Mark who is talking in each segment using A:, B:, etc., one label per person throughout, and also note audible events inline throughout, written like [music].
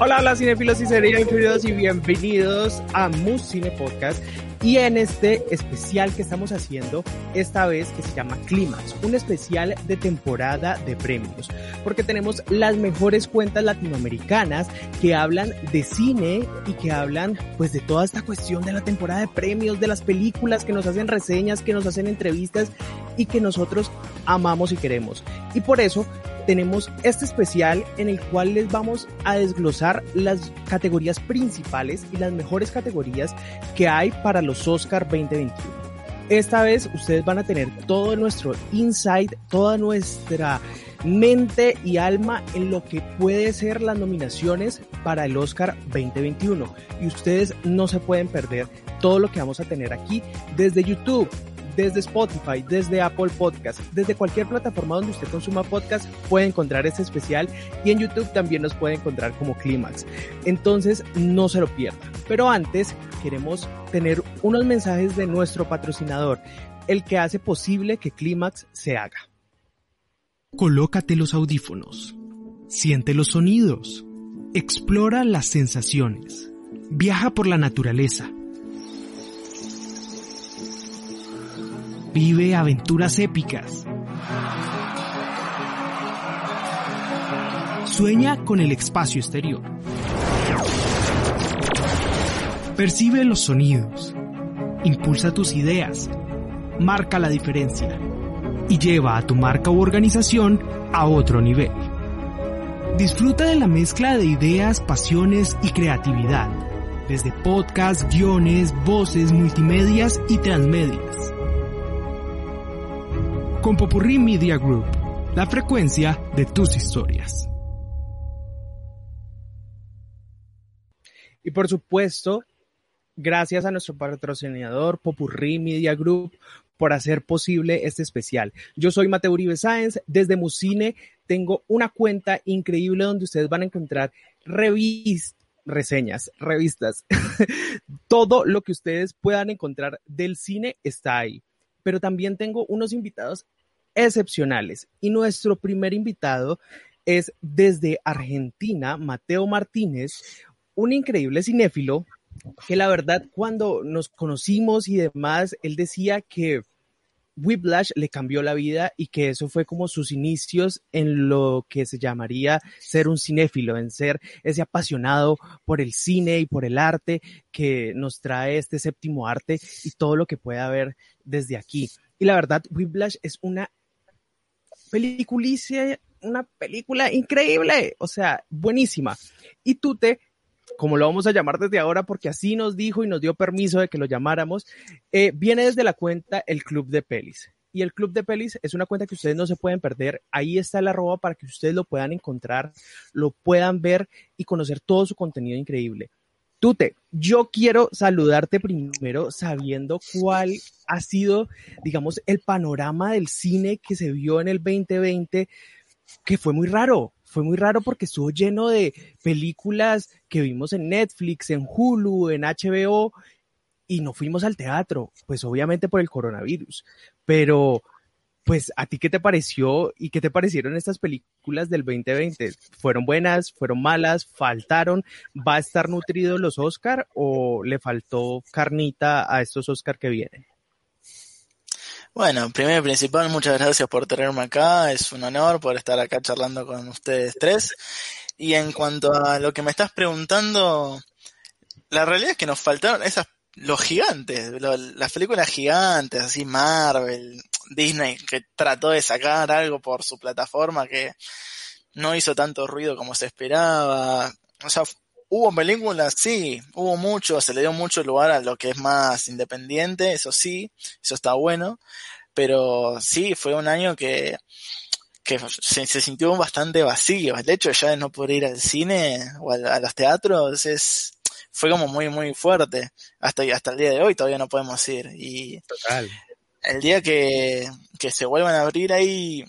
A: Hola, hola cinefilos y queridos y bienvenidos a Mus Cine Podcast y en este especial que estamos haciendo esta vez que se llama Clímax, un especial de temporada de premios, porque tenemos las mejores cuentas latinoamericanas que hablan de cine y que hablan pues de toda esta cuestión de la temporada de premios, de las películas que nos hacen reseñas, que nos hacen entrevistas y que nosotros amamos y queremos. Y por eso tenemos este especial en el cual les vamos a desglosar las categorías principales y las mejores categorías que hay para los Oscar 2021. Esta vez ustedes van a tener todo nuestro insight, toda nuestra mente y alma en lo que puede ser las nominaciones para el Oscar 2021. Y ustedes no se pueden perder todo lo que vamos a tener aquí desde YouTube, desde Spotify, desde Apple Podcast, desde cualquier plataforma donde usted consuma podcast, puede encontrar este especial y en YouTube también nos puede encontrar como Clímax. Entonces, no se lo pierda. Pero antes, queremos tener unos mensajes de nuestro patrocinador, el que hace posible que Clímax se haga.
B: Colócate los audífonos, siente los sonidos, explora las sensaciones, viaja por la naturaleza Vive aventuras épicas. Sueña con el espacio exterior. Percibe los sonidos. Impulsa tus ideas. Marca la diferencia. Y lleva a tu marca u organización a otro nivel. Disfruta de la mezcla de ideas, pasiones y creatividad, desde podcasts, guiones, voces, multimedias y transmedias con Popurrí Media Group, la frecuencia de tus historias.
A: Y por supuesto, gracias a nuestro patrocinador Popurrí Media Group por hacer posible este especial. Yo soy Mateo Uribe Sáenz, desde Musine tengo una cuenta increíble donde ustedes van a encontrar revistas reseñas, revistas, [laughs] todo lo que ustedes puedan encontrar del cine está ahí. Pero también tengo unos invitados excepcionales. Y nuestro primer invitado es desde Argentina, Mateo Martínez, un increíble cinéfilo que la verdad cuando nos conocimos y demás, él decía que Whiplash le cambió la vida y que eso fue como sus inicios en lo que se llamaría ser un cinéfilo, en ser ese apasionado por el cine y por el arte que nos trae este séptimo arte y todo lo que puede haber desde aquí. Y la verdad, Whiplash es una peliculicia, una película increíble, o sea, buenísima. Y Tute, como lo vamos a llamar desde ahora, porque así nos dijo y nos dio permiso de que lo llamáramos, eh, viene desde la cuenta El Club de Pelis. Y el Club de Pelis es una cuenta que ustedes no se pueden perder. Ahí está el arroba para que ustedes lo puedan encontrar, lo puedan ver y conocer todo su contenido increíble. Tute, yo quiero saludarte primero sabiendo cuál ha sido, digamos, el panorama del cine que se vio en el 2020, que fue muy raro. Fue muy raro porque estuvo lleno de películas que vimos en Netflix, en Hulu, en HBO, y no fuimos al teatro, pues obviamente por el coronavirus. Pero pues a ti qué te pareció y qué te parecieron estas películas del 2020? ¿Fueron buenas? ¿Fueron malas? ¿Faltaron? ¿Va a estar nutrido los Oscar o le faltó carnita a estos Oscar que vienen?
C: Bueno, primero y principal, muchas gracias por tenerme acá. Es un honor poder estar acá charlando con ustedes tres. Y en cuanto a lo que me estás preguntando, la realidad es que nos faltaron esas los gigantes, las películas gigantes, así Marvel, Disney, que trató de sacar algo por su plataforma que no hizo tanto ruido como se esperaba. O sea, hubo películas, sí, hubo mucho, se le dio mucho lugar a lo que es más independiente, eso sí, eso está bueno, pero sí, fue un año que, que se, sintió bastante vacío. El hecho ya de no poder ir al cine o a, los teatros es fue como muy, muy fuerte. Hasta, hasta el día de hoy todavía no podemos ir. Y
A: Total.
C: El día que, que se vuelvan a abrir ahí,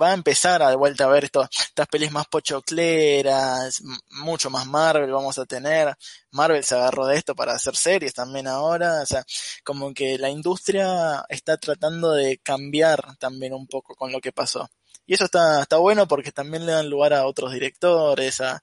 C: va a empezar a de vuelta a ver esto, estas pelis más pochocleras, mucho más Marvel vamos a tener. Marvel se agarró de esto para hacer series también ahora. O sea, como que la industria está tratando de cambiar también un poco con lo que pasó. Y eso está, está bueno porque también le dan lugar a otros directores, a,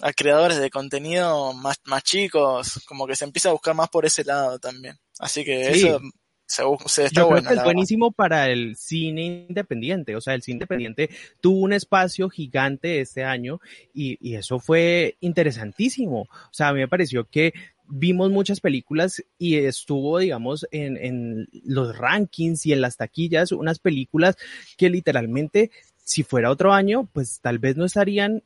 C: a creadores de contenido más, más chicos, como que se empieza a buscar más por ese lado también. Así que eso se, se está
A: Yo creo que es buenísimo para el cine independiente. O sea, el cine independiente tuvo un espacio gigante este año y, y eso fue interesantísimo. O sea, a mí me pareció que vimos muchas películas y estuvo, digamos, en, en los rankings y en las taquillas, unas películas que literalmente, si fuera otro año, pues tal vez no estarían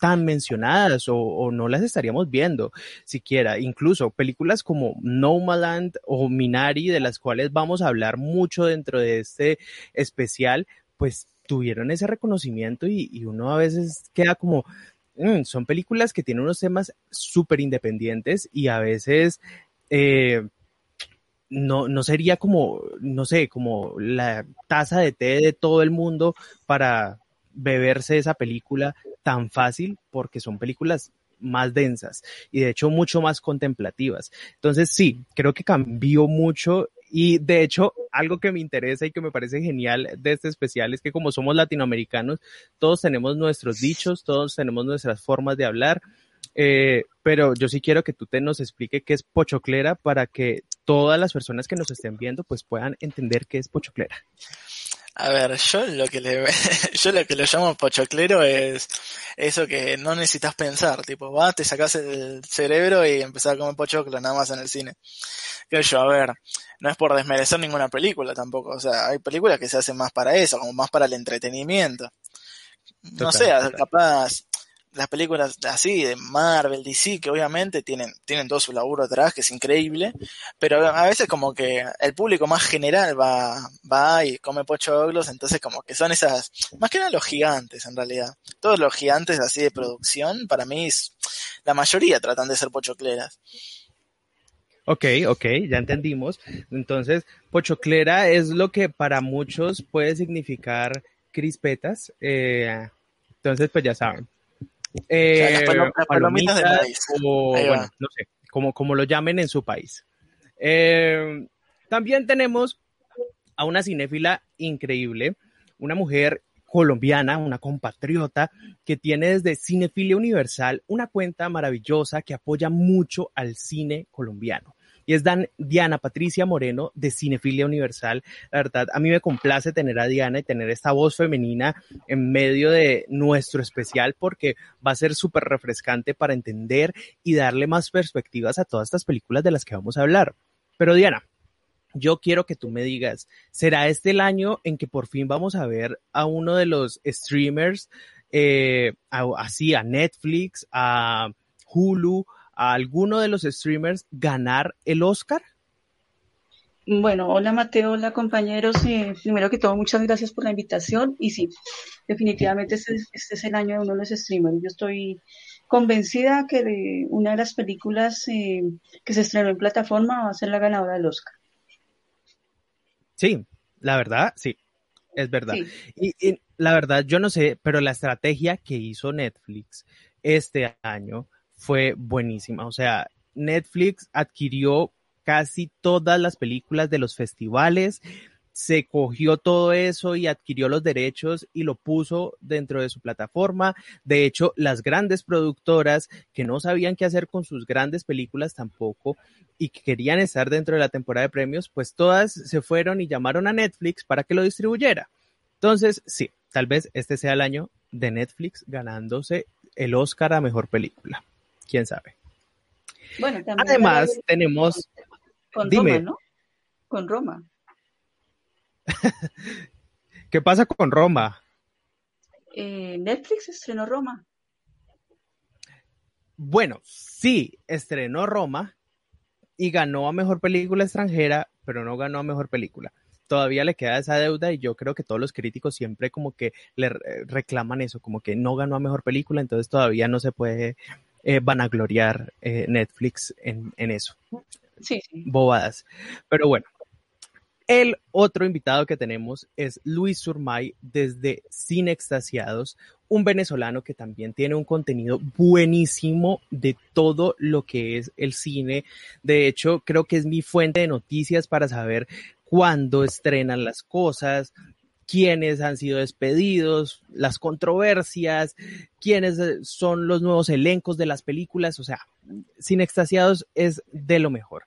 A: tan mencionadas o, no las estaríamos viendo siquiera. Incluso películas como Nomaland o Minari, de las cuales vamos a hablar mucho dentro de este especial, pues tuvieron ese reconocimiento y, uno a veces queda como, mmm, son películas que tienen unos temas súper independientes y a veces... Eh, no, no sería como, no sé, como la taza de té de todo el mundo para beberse esa película tan fácil porque son películas más densas y de hecho mucho más contemplativas. Entonces sí, creo que cambió mucho y de hecho algo que me interesa y que me parece genial de este especial es que como somos latinoamericanos, todos tenemos nuestros dichos, todos tenemos nuestras formas de hablar. Eh, pero yo sí quiero que tú te nos explique qué es pochoclera para que todas las personas que nos estén viendo pues puedan entender qué es pochoclera.
C: A ver, yo lo que le, [laughs] yo lo que lo llamo pochoclero es eso que no necesitas pensar, tipo, vas, te sacas el cerebro y empezás a comer pochoclo nada más en el cine. Que yo, a ver, no es por desmerecer ninguna película tampoco, o sea, hay películas que se hacen más para eso, como más para el entretenimiento. No sé, capaz, las películas así de Marvel, DC, que obviamente tienen, tienen todo su laburo atrás, que es increíble, pero a veces como que el público más general va, va y come pochoclos, entonces como que son esas, más que nada los gigantes en realidad. Todos los gigantes así de producción, para mí la mayoría tratan de ser pochocleras.
A: Ok, ok, ya entendimos. Entonces, pochoclera es lo que para muchos puede significar crispetas. Eh, entonces, pues ya saben. Eh,
C: o sea, las, palom las palomitas maíz.
A: O, bueno, no sé, como, como lo llamen en su país. Eh, también tenemos a una cinéfila increíble, una mujer colombiana, una compatriota que tiene desde Cinefilia Universal una cuenta maravillosa que apoya mucho al cine colombiano y es Dan, Diana Patricia Moreno de Cinefilia Universal. La verdad, a mí me complace tener a Diana y tener esta voz femenina en medio de nuestro especial porque va a ser súper refrescante para entender y darle más perspectivas a todas estas películas de las que vamos a hablar. Pero Diana, yo quiero que tú me digas, ¿será este el año en que por fin vamos a ver a uno de los streamers, eh, así a Netflix, a Hulu, a alguno de los streamers ganar el Oscar?
D: Bueno, hola Mateo, hola compañeros. Eh, primero que todo, muchas gracias por la invitación. Y sí, definitivamente este, este, es el año de uno de los streamers. Yo estoy convencida que de una de las películas eh, que se estrenó en plataforma va a ser la ganadora del Oscar.
A: Sí, la verdad, sí, es verdad. Sí. Y, y la verdad, yo no sé, pero la estrategia que hizo Netflix este año fue buenísima. O sea, Netflix adquirió casi todas las películas de los festivales, se cogió todo eso y adquirió los derechos y lo puso dentro de su plataforma. De hecho, las grandes productoras que no sabían qué hacer con sus grandes películas tampoco y que querían estar dentro de la temporada de premios, pues todas se fueron y llamaron a Netflix para que lo distribuyera. Entonces, sí, tal vez este sea el año de Netflix ganándose el Oscar a mejor película quién sabe.
D: Bueno,
A: Además, tenemos.
D: Con dime. Roma, ¿no? Con Roma. [laughs]
A: ¿Qué pasa con Roma?
D: Eh, Netflix estrenó Roma.
A: Bueno, sí, estrenó Roma y ganó a mejor película extranjera, pero no ganó a mejor película. Todavía le queda esa deuda y yo creo que todos los críticos siempre como que le reclaman eso, como que no ganó a mejor película, entonces todavía no se puede eh, vanagloriar eh, Netflix en, en eso.
D: Sí, sí.
A: Bobadas. Pero bueno, el otro invitado que tenemos es Luis Surmay desde Cine Extasiados, un venezolano que también tiene un contenido buenísimo de todo lo que es el cine. De hecho, creo que es mi fuente de noticias para saber cuándo estrenan las cosas, quiénes han sido despedidos, las controversias, quiénes son los nuevos elencos de las películas. O sea, Cine Extasiados es de lo mejor.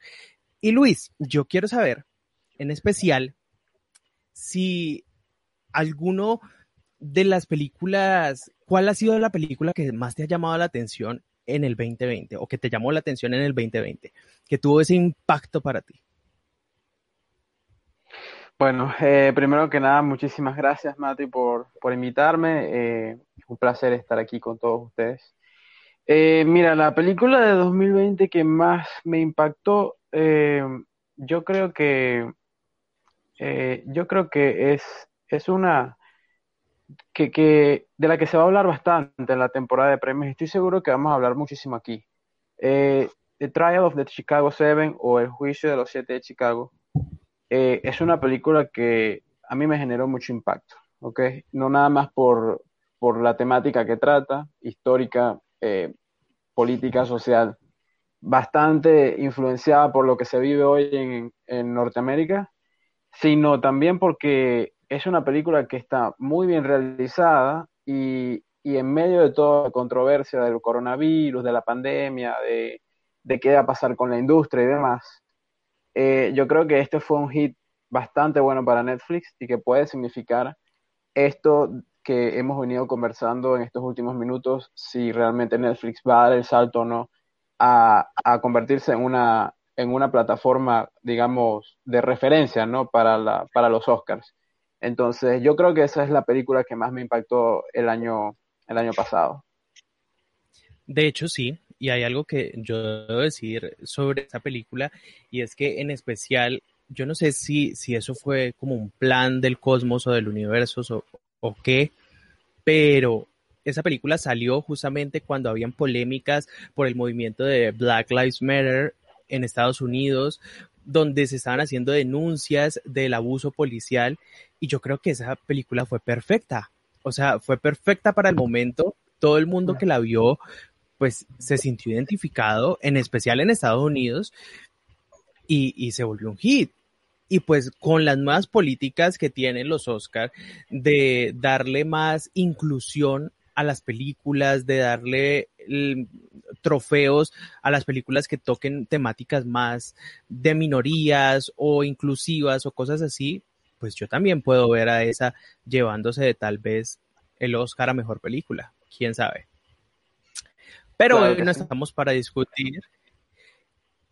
A: Y Luis, yo quiero saber en especial si alguno de las películas, ¿cuál ha sido la película que más te ha llamado la atención en el 2020 o que te llamó la atención en el 2020, que tuvo ese impacto para ti?
E: Bueno, eh, primero que nada, muchísimas gracias, Mati, por, por invitarme. Eh, un placer estar aquí con todos ustedes. Eh, mira, la película de 2020 que más me impactó, yo creo que eh, yo creo que es, es una que, que, de la que se va a hablar bastante en la temporada de premios. Estoy seguro que vamos a hablar muchísimo aquí. Eh, the Trial of the Chicago Seven o El Juicio de los Siete de Chicago eh, es una película que a mí me generó mucho impacto, ¿ok? No nada más por, por la temática que trata, histórica, política, social, bastante influenciada por lo que se vive hoy en, en Norteamérica, sino también porque es una película que está muy bien realizada y, en medio de toda la controversia del coronavirus, de la pandemia, de, qué va a pasar con la industria y demás, eh, yo creo que este fue un hit bastante bueno para Netflix y que puede significar esto que hemos venido conversando en estos últimos minutos, si realmente Netflix va a dar el salto o no a, a convertirse en una en una plataforma, digamos, de referencia, ¿no? Para, la, para los Oscars. Entonces, yo creo que esa es la película que más me impactó el año, el año pasado.
A: De hecho, sí, y hay algo que yo debo decir sobre esta película, y es que en especial, yo no sé si, si eso fue como un plan del cosmos o del universo o, o qué, pero esa película salió justamente cuando habían polémicas por el movimiento de Black Lives Matter en Estados Unidos, donde se estaban haciendo denuncias del abuso policial y yo creo que esa película fue perfecta. O sea, fue perfecta para el momento. Todo el mundo que la vio, pues se sintió identificado, en especial en Estados Unidos, y, se volvió un hit. Y pues con las nuevas políticas que tienen los Oscars de darle más inclusión a las películas, de darle trofeos a las películas que toquen temáticas más de minorías o inclusivas o cosas así, pues yo también puedo ver a esa llevándose de tal vez el Oscar a mejor película, quién sabe. Pero hoy no estamos para discutir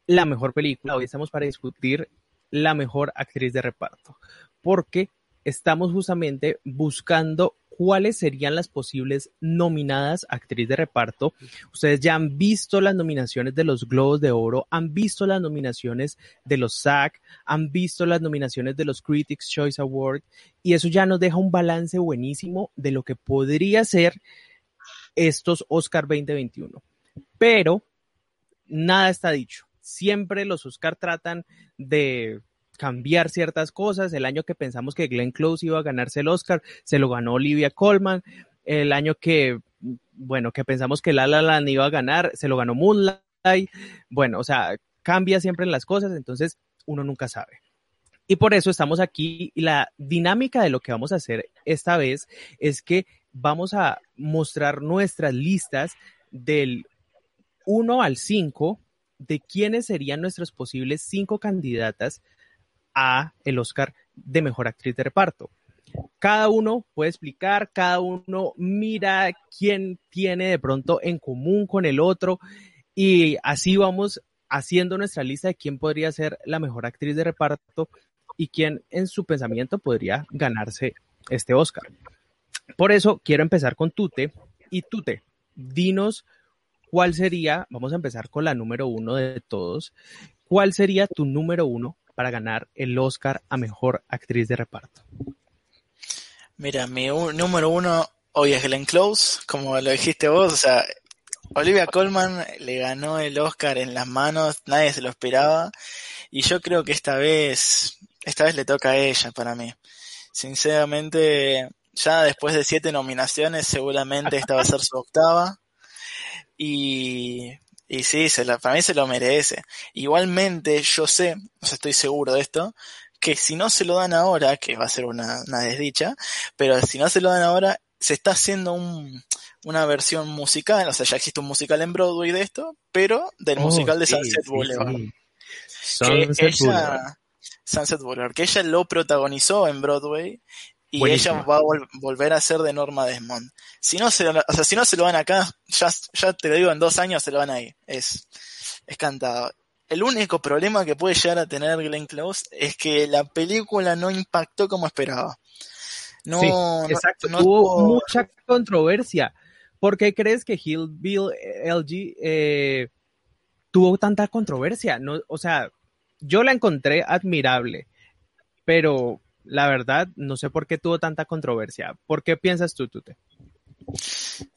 A: la mejor película, hoy estamos para discutir la mejor actriz de reparto, porque estamos justamente buscando cuáles serían las posibles nominadas actriz de reparto. Ustedes ya han visto las nominaciones de los Globos de Oro, han visto las nominaciones de los SAG, han visto las nominaciones de los Critics Choice Award y eso ya nos deja un balance buenísimo de lo que podría ser estos Oscar 2021. Pero nada está dicho. Siempre los Oscar tratan de cambiar ciertas cosas. El año que pensamos que Glenn Close iba a ganarse el Oscar, se lo ganó Olivia Colman. El año que, bueno, que pensamos que La La Land iba a ganar, se lo ganó Moonlight. Bueno, o sea, cambia siempre las cosas, entonces uno nunca sabe. Y por eso estamos aquí y la dinámica de lo que vamos a hacer esta vez es que vamos a mostrar nuestras listas del 1 al 5 de quiénes serían nuestras posibles cinco candidatas a el Oscar de Mejor Actriz de Reparto. Cada uno puede explicar, cada uno mira quién tiene de pronto en común con el otro y así vamos haciendo nuestra lista de quién podría ser la mejor actriz de reparto y quién en su pensamiento podría ganarse este Oscar. Por eso quiero empezar con Tute y Tute, dinos ¿cuál sería, vamos a empezar con la número uno de todos, cuál sería tu número uno para ganar el Oscar a Mejor Actriz de Reparto?
C: Mira, mi número uno hoy es Glenn Close, como lo dijiste vos, o sea, Olivia Colman le ganó el Oscar en las manos, nadie se lo esperaba, y yo creo que esta vez, esta vez le toca a ella para mí. Sinceramente, ya después de siete nominaciones, seguramente esta va a ser su octava. Y, y sí, se para mí se lo merece. Igualmente, yo sé, o sea, estoy seguro de esto, que si no se lo dan ahora, que va a ser una, una desdicha, pero si no se lo dan ahora, se está haciendo un, una versión musical, o sea, ya existe un musical en Broadway de esto, pero del
A: Oh,
C: musical de
A: sí,
C: Sunset
A: sí,
C: Boulevard.
A: sí. Sunset Boulevard.
C: ella, Sunset Boulevard, que ella lo protagonizó en Broadway y ella va a vol- volver a ser de Norma Desmond. Si no se lo, o sea, si no se lo van acá, ya, ya te lo digo, en dos años se lo van ahí. Es, es cantado. El único problema que puede llegar a tener Glenn Close es que la película no impactó como esperaba. No,
A: Sí,
C: no-
A: exacto.
C: no
A: Hubo
C: tuvo-
A: mucha controversia. ¿Por qué crees que Hillbill LG eh, tuvo tanta controversia? No, o sea, yo la encontré admirable, pero la verdad no sé por qué tuvo tanta controversia. ¿Por qué piensas tú, Tute?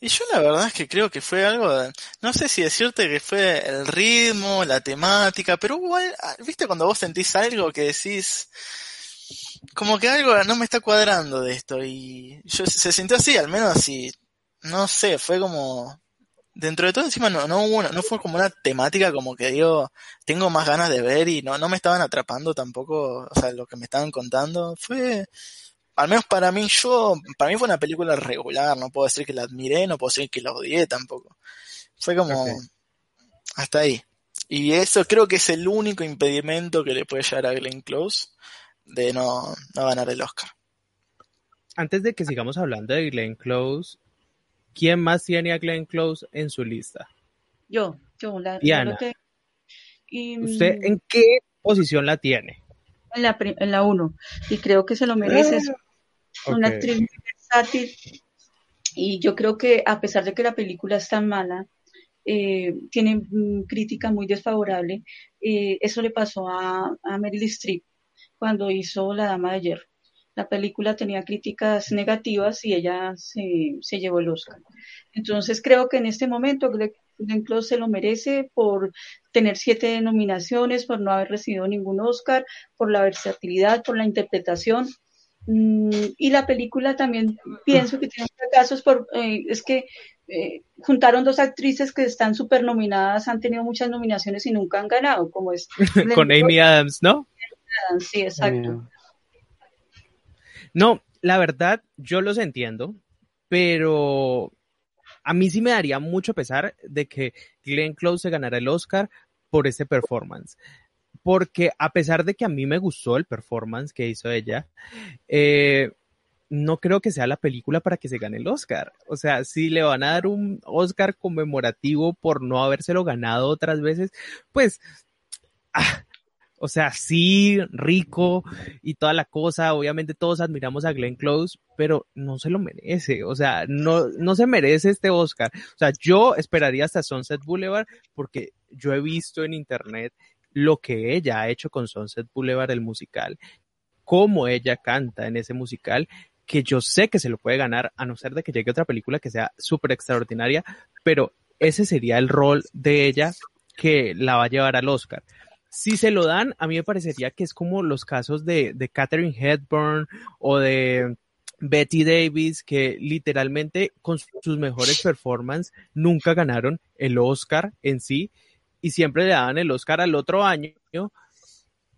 C: Y yo la verdad es que creo que fue algo, no sé si decirte que fue el ritmo, la temática, pero igual, viste cuando vos sentís algo que decís, como que algo no me está cuadrando de esto y yo se sintió así, al menos así, no sé, fue como, dentro de todo encima no, no hubo una- no fue como una temática como que digo, tengo más ganas de ver y no, no me estaban atrapando tampoco, o sea, lo que me estaban contando, fue, al menos para mí, yo, para mí fue una película regular, no puedo decir que la admiré, no puedo decir que la odié tampoco. Fue como, hasta ahí. Y eso creo que es el único impedimento que le puede llegar a Glenn Close de no, no ganar el Oscar.
A: Antes de que sigamos hablando de Glenn Close, ¿quién más tiene a Glenn Close en su lista?
D: Yo, yo, la,
A: Diana.
D: y,
A: ¿Usted
D: mm,
A: en qué posición la tiene?
D: en la, en la uno, y creo que se lo merece, es una
A: Ok.
D: actriz muy versátil, y yo creo que a pesar de que la película es tan mala, eh, tiene mm, crítica muy desfavorable, eh, eso le pasó a, a Meryl Streep cuando hizo La Dama de Hierro. La película tenía críticas negativas y ella se, se llevó el Oscar. Entonces creo que en este momento Glenn Glenn Close se lo merece por tener siete nominaciones, por no haber recibido ningún Oscar, por la versatilidad, por la interpretación. Mm, y la película también pienso que tiene fracasos por, eh, es que eh, juntaron dos actrices que están súper nominadas, han tenido muchas nominaciones y nunca han ganado, como es [laughs]
A: Con Amy Adams, ¿no?
D: Sí, exacto.
A: No, la verdad, yo los entiendo, pero a mí sí me daría mucho pesar de que Glenn Close se ganara el Oscar por ese performance. Porque a pesar de que a mí me gustó el performance que hizo ella, eh, no creo que sea la película para que se gane el Oscar. O sea, si le van a dar un Oscar conmemorativo por no habérselo ganado otras veces, pues, ah, o sea, sí, rico y toda la cosa. Obviamente todos admiramos a Glenn Close, pero no se lo merece. O sea, no, no se merece este Oscar. O sea, yo esperaría hasta Sunset Boulevard porque yo he visto en internet lo que ella ha hecho con Sunset Boulevard, el musical, cómo ella canta en ese musical, que yo sé que se lo puede ganar, a no ser de que llegue otra película que sea súper extraordinaria, pero ese sería el rol de ella que la va a llevar al Oscar. Si se lo dan, a mí me parecería que es como los casos de, de Katherine Hepburn o de Betty Davis, que literalmente con sus mejores performances nunca ganaron el Oscar en sí y siempre le daban el Oscar al otro año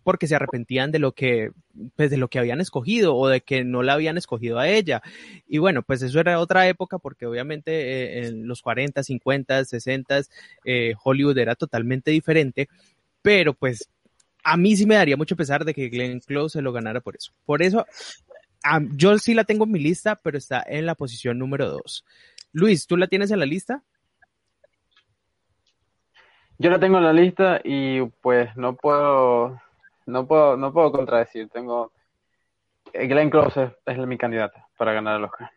A: porque se arrepentían de lo que pues de lo que habían escogido o de que no la habían escogido a ella. Y bueno, pues eso era otra época porque obviamente eh, en los 40, 50, 60 eh, Hollywood era totalmente diferente, pero pues a mí sí me daría mucho pesar de que Glenn Close se lo ganara por eso. Por eso a, yo sí la tengo en mi lista, pero está en la posición número 2. Luis, ¿tú la tienes en la lista?
E: Yo la tengo en la lista y pues no puedo, no puedo, no puedo contradecir. Tengo Glenn Close es, es mi candidata para ganar el Oscar.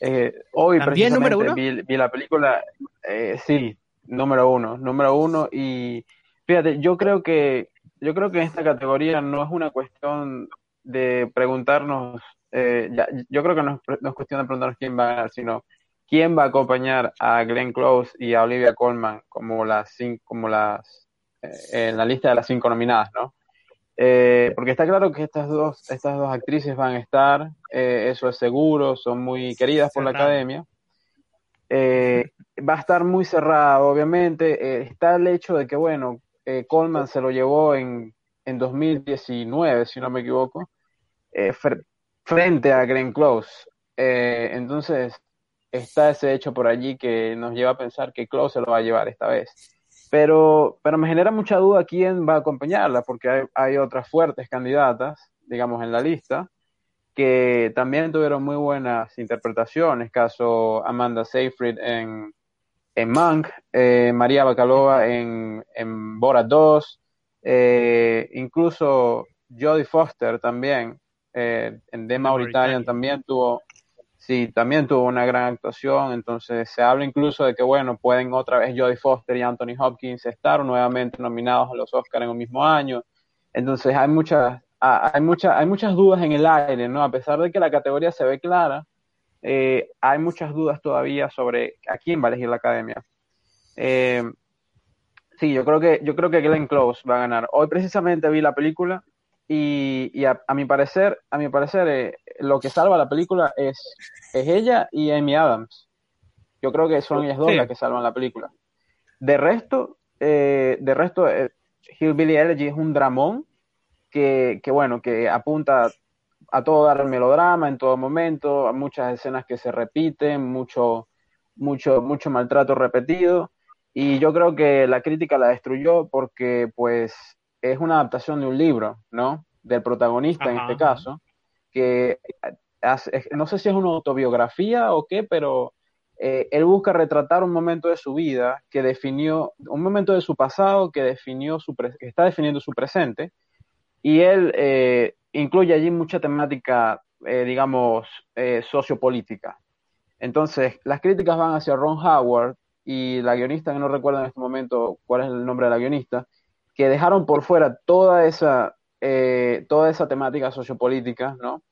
E: Eh, hoy
A: ¿También número
E: precisamente vi, vi la película, eh, sí, número uno, número uno. Y fíjate, yo creo que, yo creo que en esta categoría no es una cuestión de preguntarnos, eh, yo creo que no es, cuestión de preguntarnos quién va a ganar, sino quién va a acompañar a Glenn Close y a Olivia Colman como las como las eh, en la lista de las cinco nominadas, ¿no? Eh, porque está claro que estas dos, estas dos actrices van a estar, eso es seguro, son muy queridas por la academia. va a estar muy cerrado, obviamente. está el hecho de que, bueno, Colman se lo llevó en, en 2019, si no me equivoco, eh, frente a Glenn Close. Eh, entonces, está ese hecho por allí que nos lleva a pensar que Close se lo va a llevar esta vez. Pero, pero me genera mucha duda quién va a acompañarla, porque hay, hay otras fuertes candidatas, digamos, en la lista, que también tuvieron muy buenas interpretaciones, caso Amanda Seyfried en, en Monk, eh, María Bacalova en, en Borat 2, eh, incluso Jodie Foster también, eh, en The Mauritanian también tuvo, sí, también tuvo una gran actuación, entonces se habla incluso de que, bueno, pueden otra vez Jodie Foster y Anthony Hopkins estar nuevamente nominados a los Oscars en el mismo año, entonces hay muchas, hay muchas, hay muchas dudas en el aire, ¿no? A pesar de que la categoría se ve clara, eh, hay muchas dudas todavía sobre a quién va a elegir la academia. Eh, Sí, yo creo que yo creo que Glenn Close va a ganar. Hoy precisamente vi la película y, a, mi parecer, a mi parecer eh, lo que salva la película es, es ella y Amy Adams. Yo creo que son ellas dos las que salvan la película. De resto, eh, de resto, eh, Hillbilly Elegy es un dramón que, que, bueno, que apunta a todo dar el melodrama en todo momento, a muchas escenas que se repiten, mucho, mucho, mucho maltrato repetido. Y yo creo que la crítica la destruyó porque, pues, es una adaptación de un libro, ¿no? Del protagonista en este caso, que no sé si es una autobiografía o qué, pero eh, él busca retratar un momento de su vida que definió, un momento de su pasado que definió su que está definiendo su presente, y él eh, incluye allí mucha temática, eh, digamos, sociopolítica. Entonces, las críticas van hacia Ron Howard, y la guionista, que no recuerdo en este momento cuál es el nombre de la guionista, que dejaron por fuera toda esa, eh, toda esa temática sociopolítica, ¿no?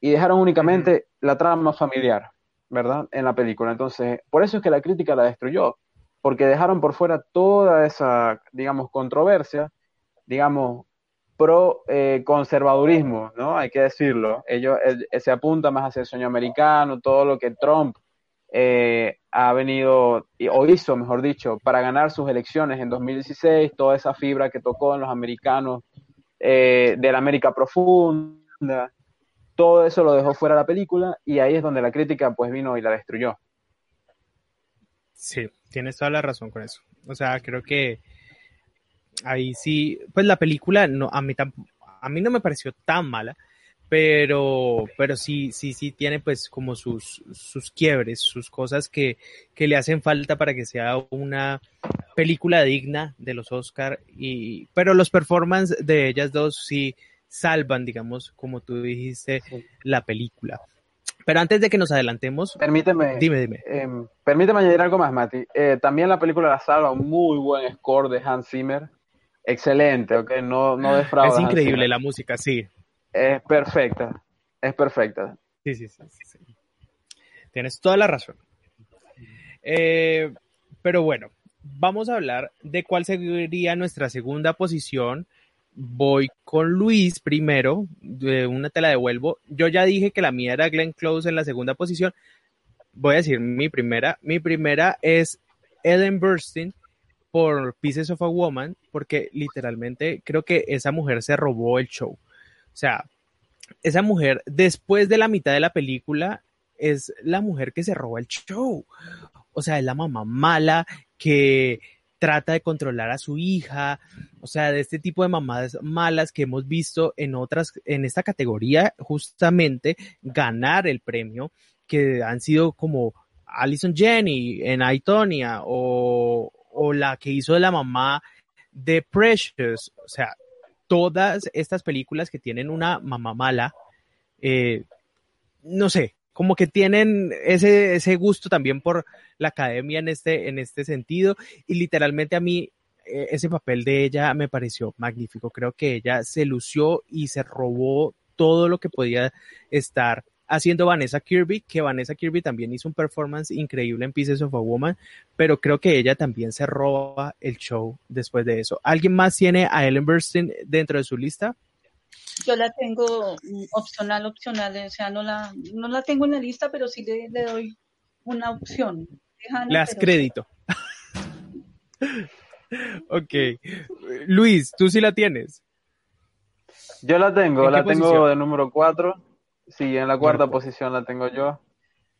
E: Y dejaron únicamente la trama familiar, ¿verdad? En la película. Entonces, por eso es que la crítica la destruyó, porque dejaron por fuera toda esa, digamos, controversia, digamos, pro eh, conservadurismo, ¿no? Hay que decirlo. Ellos se apunta más hacia el sueño americano, todo lo que Trump eh, ha venido, o hizo, mejor dicho, para ganar sus elecciones en 2016, toda esa fibra que tocó en los americanos eh, de la América profunda, todo eso lo dejó fuera la película y ahí es donde la crítica pues vino y la destruyó.
A: Sí, tienes toda la razón con eso. O sea, creo que ahí sí, pues la película no, a mí, a mí no me pareció tan mala, pero, pero sí, sí, sí tiene pues como sus, sus quiebres, sus cosas que, que le hacen falta para que sea una película digna de los Oscar y, pero los performances de ellas dos sí salvan, digamos, como tú dijiste, la película. Pero antes de que nos adelantemos,
E: permíteme,
A: dime, dime.
E: Em, permíteme añadir algo más, Mati. Eh, también la película la salva un muy buen score de Hans Zimmer. Excelente, ok, no, no defrauda.
A: Es increíble la música, sí.
E: Es perfecta, es perfecta.
A: Sí, sí, sí. Tienes toda la razón. Eh, pero bueno, vamos a hablar de cuál sería nuestra segunda posición. Voy con Luis primero, de una te la devuelvo. Yo ya dije que la mía era Glenn Close en la segunda posición. Voy a decir mi primera. Mi primera es Ellen Burstyn por Pieces of a Woman, porque literalmente creo que esa mujer se robó el show. O sea, esa mujer, después de la mitad de la película, es la mujer que se roba el show. O sea, es la mamá mala que trata de controlar a su hija, o sea, de este tipo de mamadas malas que hemos visto en otras, en esta categoría, justamente ganar el premio, que han sido como Alison Jenny en Aitonia o, o la que hizo de la mamá de Precious, o sea, todas estas películas que tienen una mamá mala, eh, no sé, como que tienen ese, ese gusto también por la academia en este, en este sentido. Y literalmente a mí eh, ese papel de ella me pareció magnífico. Creo que ella se lució y se robó todo lo que podía estar haciendo Vanessa Kirby, que Vanessa Kirby también hizo un performance increíble en Pieces of a Woman, pero creo que ella también se roba el show después de eso. ¿Alguien más tiene a Ellen Burstyn dentro de su lista?
D: Yo la tengo opcional, opcional, o sea, no la, no la tengo en la lista, pero sí le, doy una opción.
A: Le das crédito. [laughs] ok. Luis, ¿tú sí la tienes?
E: Yo la tengo, la tengo de número 4 Sí, en la cuarta posición la tengo yo.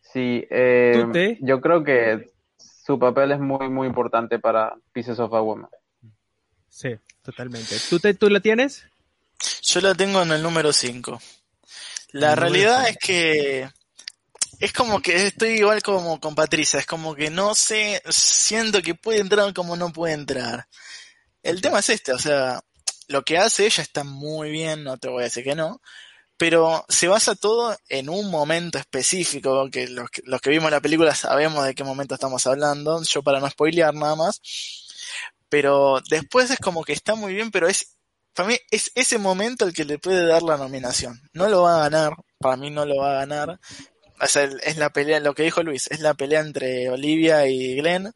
E: Sí, eh, yo creo que su papel es muy, muy importante para Pieces of a Woman.
A: Sí, totalmente. ¿Tú, te, ¿Tú la tienes?
C: Yo la tengo en el número 5. La realidad es que es como que estoy igual como con Patricia, es como que no sé, siento que puede entrar como no puede entrar. El tema es este, o sea, lo que hace ella está muy bien, no te voy a decir que no, pero se basa todo en un momento específico, que los, que los, que vimos la película sabemos de qué momento estamos hablando, yo para no spoilear nada más, pero después es como que está muy bien, pero es, para mí es ese momento el que le puede dar la nominación. No lo va a ganar, para mí no lo va a ganar, o sea, es la pelea, lo que dijo Luis, es la pelea entre Olivia y Glenn,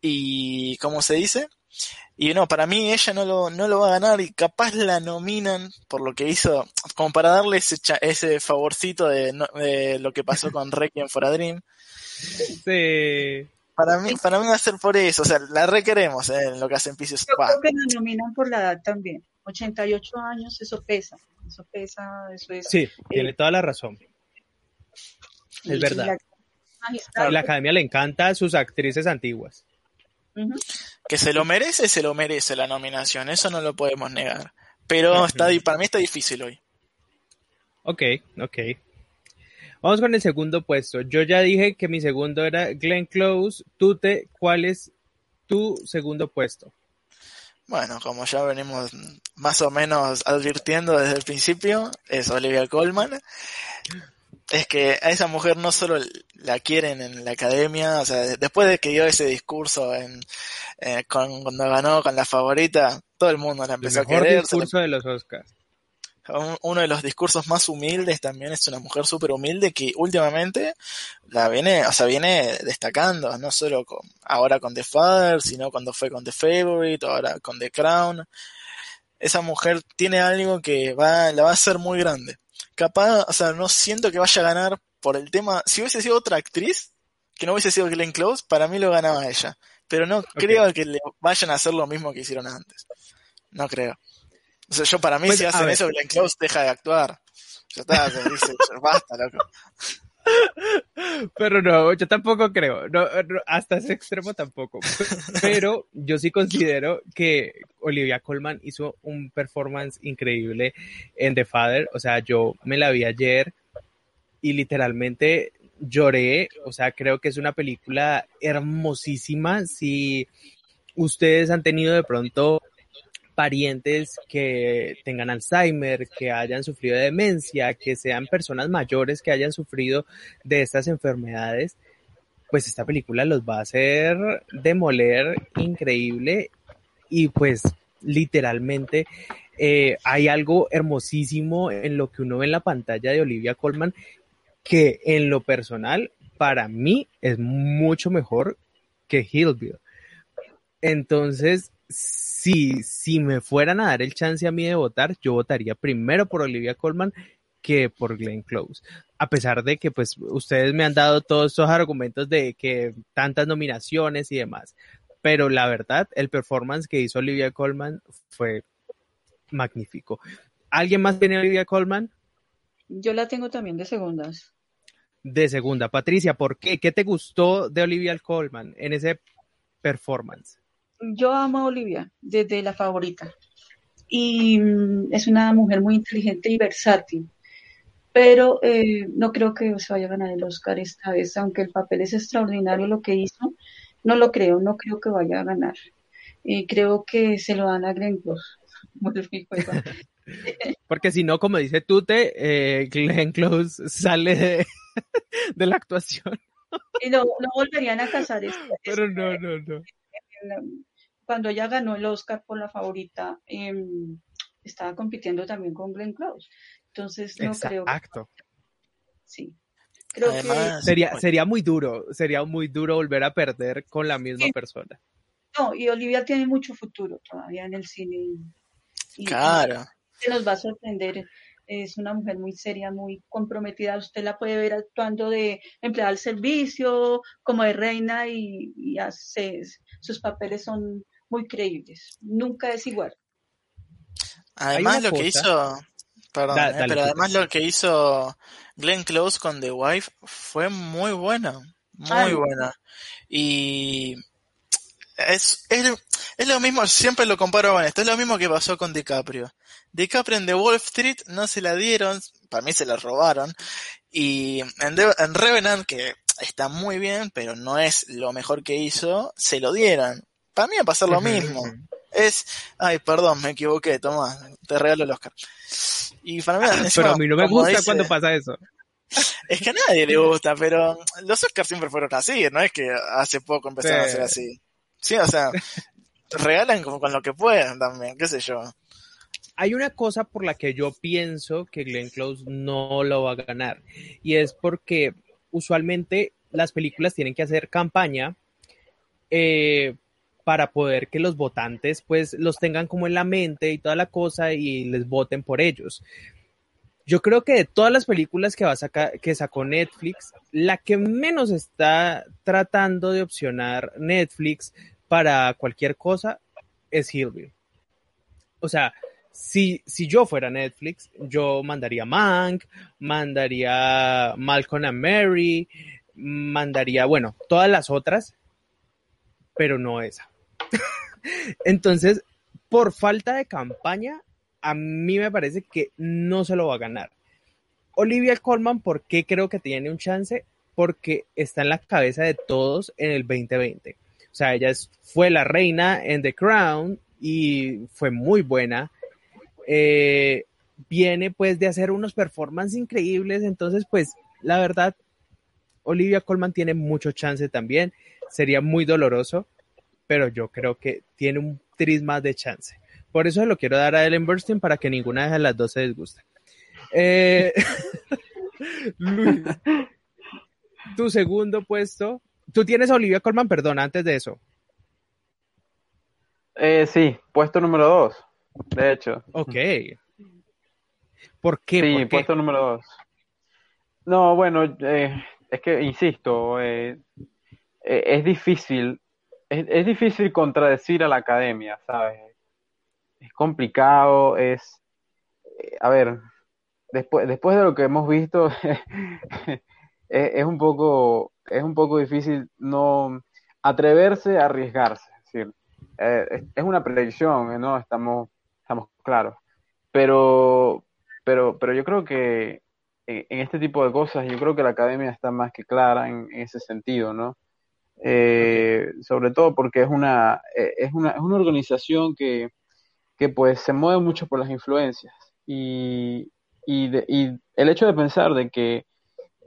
C: y, ¿cómo se dice? Y no, para mí ella no lo, no lo va a ganar y capaz la nominan por lo que hizo, como para darle ese, ese favorcito de, de lo que pasó con Requiem for a Dream.
A: Sí.
C: Para mí, para mí va a ser por eso, o sea, la requeremos eh, en lo que hacen Pieces.
D: Yo creo que la nominan por la edad también. 88 años, eso pesa. Eso pesa, eso es.
A: Sí, tiene toda la razón. Es verdad. La, la academia le encanta a sus actrices antiguas.
C: Que se lo merece, se lo merece la nominación, eso no lo podemos negar. Pero está, para mí está difícil hoy.
A: Ok, ok. Vamos con el segundo puesto. Yo ya dije que mi segundo era Glenn Close. Tú te, ¿cuál es tu segundo puesto?
C: Bueno, como ya venimos más o menos advirtiendo desde el principio, es Olivia Colman es que a esa mujer no solo la quieren en la academia, o sea, después de que dio ese discurso en, eh, con, cuando ganó con la favorita, todo el mundo la empezó a querer.
A: discurso de los Oscars.
C: Uno de los discursos más humildes también es una mujer súper humilde que últimamente la viene, o sea, viene destacando, no solo con, ahora con The Father, sino cuando fue con The Favorite, ahora con The Crown. Esa mujer tiene algo que va, la va a hacer muy grande capaz, o sea, no siento que vaya a ganar por el tema. Si hubiese sido otra actriz, que no hubiese sido Glenn Close, para mí lo ganaba ella. Pero no creo que le vayan a hacer lo mismo que hicieron antes. No creo. O sea, yo para mí pues, si hacen eso, Glenn Close deja de actuar. Ya está, se dice, basta, loco. [laughs]
A: Pero no, yo tampoco creo, no, hasta ese extremo tampoco. [laughs] Pero yo sí considero que Olivia Colman hizo un performance increíble en The Father. O sea, yo me la vi ayer y literalmente lloré. O sea, creo que es una película hermosísima. Si ustedes han tenido de pronto parientes que tengan Alzheimer, que hayan sufrido de demencia, que sean personas mayores que hayan sufrido de estas enfermedades, pues esta película los va a hacer demoler increíble y pues literalmente eh, hay algo hermosísimo en lo que uno ve en la pantalla de Olivia Colman que en lo personal para mí es mucho mejor que Hillville. Entonces, si, si me fueran a dar el chance a mí de votar, yo votaría primero por Olivia Colman que por Glenn Close. A pesar de que pues ustedes me han dado todos estos argumentos de que tantas nominaciones y demás. Pero la verdad, el performance que hizo Olivia Colman fue magnífico. ¿Alguien más tiene Olivia Colman?
D: Yo la tengo también de segundas.
A: De segunda. Patricia, ¿por qué? ¿Qué te gustó de Olivia Colman en ese performance?
D: Yo amo a Olivia desde la favorita y mm, es una mujer muy inteligente y versátil, pero eh, no creo que se vaya a ganar el Oscar esta vez, aunque el papel es extraordinario lo que hizo, no lo creo, no creo que vaya a ganar. Y creo que se lo dan a Glenn Close. [laughs] [laughs]
A: Porque si no, como dice Tute, eh, Glenn Close sale de, [laughs] de la actuación.
D: Y no, no volverían a casar. Este,
A: Pero no, no, no.
D: Cuando ella ganó el Oscar por la favorita, em, estaba compitiendo también con Glenn Close. Entonces no creo.
A: Exacto.
D: Sí.
A: Creo que sería, sería muy duro, sería muy duro volver a perder con la misma persona.
D: No, y Olivia tiene mucho futuro todavía en el cine.
C: claro.
D: Se nos va a sorprender. Es una mujer muy seria, muy comprometida. Usted la puede ver actuando de empleada al servicio, como de reina, y, hace, sus papeles son muy creíbles. Nunca es igual.
C: Además, lo que hizo. Perdón, eh, pero además lo que hizo Glenn Close con The Wife fue muy buena. Muy buena. Y es, es, lo mismo, siempre lo comparo con esto, es lo mismo que pasó con DiCaprio. DiCaprio en The Wall Street no se la dieron, para mí se la robaron, y en, en Revenant, que está muy bien, pero no es lo mejor que hizo, se lo dieron. Para mí va a pasar lo mismo. Es, ay, perdón, me equivoqué, toma, te regalo el Oscar. Y para mí,
A: pero a mí no me gusta cuando pasa eso.
C: Es que a nadie le gusta, pero los Oscars siempre fueron así, no es que hace poco empezaron a ser así. Sí, o sea, regalan como con lo que puedan también, qué sé yo.
A: Hay una cosa por la que yo pienso que Glenn Close no lo va a ganar y es porque usualmente las películas tienen que hacer campaña eh, para poder que los votantes pues los tengan como en la mente y toda la cosa y les voten por ellos. Yo creo que de todas las películas que va a sacar, que sacó Netflix, la que menos está tratando de opcionar Netflix para cualquier cosa es Hillville. O sea, si, si yo fuera Netflix, yo mandaría Mank, mandaría Malcolm and Mary, mandaría, bueno, todas las otras, pero no esa. [laughs] Entonces, por falta de campaña, a mí me parece que no se lo va a ganar. Olivia Colman, ¿por qué creo que tiene un chance? Porque está en la cabeza de todos en el 2020. O sea, ella fue la reina en The Crown y fue muy buena. Eh, viene pues de hacer unos performances increíbles, entonces pues la verdad, Olivia Colman tiene mucho chance también. Sería muy doloroso, pero yo creo que tiene un tris más de chance. Por eso lo quiero dar a Ellen Burstyn para que ninguna de las dos se disguste. Eh, [laughs] Luis, tu segundo puesto Tú tienes a Olivia Colman, perdón, antes de eso.
E: Eh, sí, puesto número dos, de hecho.
A: Ok. [laughs] ¿Por qué?
E: Sí, puesto número dos. No, bueno, eh, es que, insisto, eh, eh, es difícil, es, difícil contradecir a la academia, ¿sabes? Es complicado, es, a ver, después, después de lo que hemos visto, [laughs] es, un poco es un poco difícil no atreverse a arriesgarse. Es, decir, es, una predicción, ¿no? Estamos, estamos claros. Pero, pero, pero yo creo que en, este tipo de cosas, yo creo que la academia está más que clara en, ese sentido, ¿no? Eh, sobre todo porque es una, eh, es una, es una organización que, que pues se mueve mucho por las influencias y, y, el hecho de pensar de que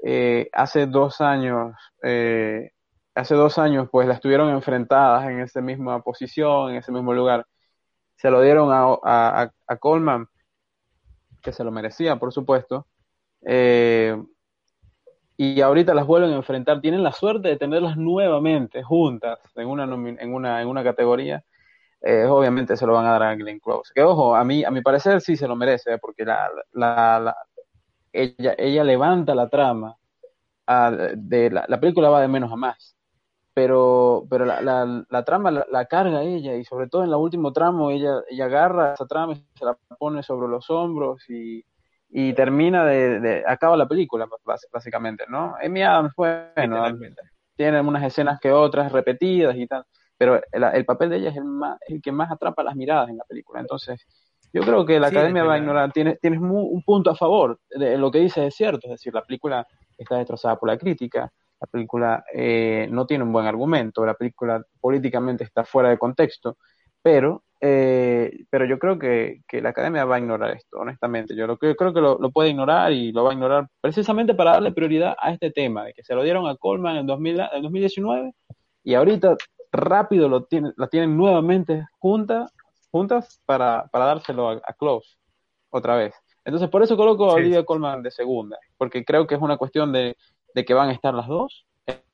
E: eh, hace dos años, eh, hace dos años, pues la estuvieron enfrentadas en esa misma posición, en ese mismo lugar. Se lo dieron a, a, Coleman, que se lo merecía, por supuesto. Eh, y ahorita las vuelven a enfrentar. Tienen la suerte de tenerlas nuevamente juntas en una, en una, en una categoría. obviamente se lo van a dar a Glenn Close. Que ojo, a mí, a mi parecer sí se lo merece, porque la, la, ella, ella levanta la trama, de la, la, película va de menos a más, pero, pero la, la, la trama la, carga ella y sobre todo en el último tramo ella, ella agarra esa trama y se la pone sobre los hombros y, y termina de, acaba la película básicamente, ¿no? Amy Adams, bueno, tiene unas escenas que otras repetidas y tal, pero el, el papel de ella es el, más, el que más atrapa las miradas en la película, entonces yo creo que la academia va a ignorar, tienes, tienes un punto a favor, de, lo que dices es cierto, es decir, la película está destrozada por la crítica, la película eh, no tiene un buen argumento, la película políticamente está fuera de contexto, pero eh, pero yo creo que, que, la academia va a ignorar esto, honestamente. Yo, lo, yo creo que lo, lo, puede ignorar y lo va a ignorar precisamente para darle prioridad a este tema, de que se lo dieron a Coleman en, 2000, en 2019 y ahorita rápido lo tienen, la tienen nuevamente junta, juntas para, para dárselo a, a, Close otra vez. Entonces, por eso coloco sí. a Olivia Colman de segunda, porque creo que es una cuestión de, de que van a estar las dos.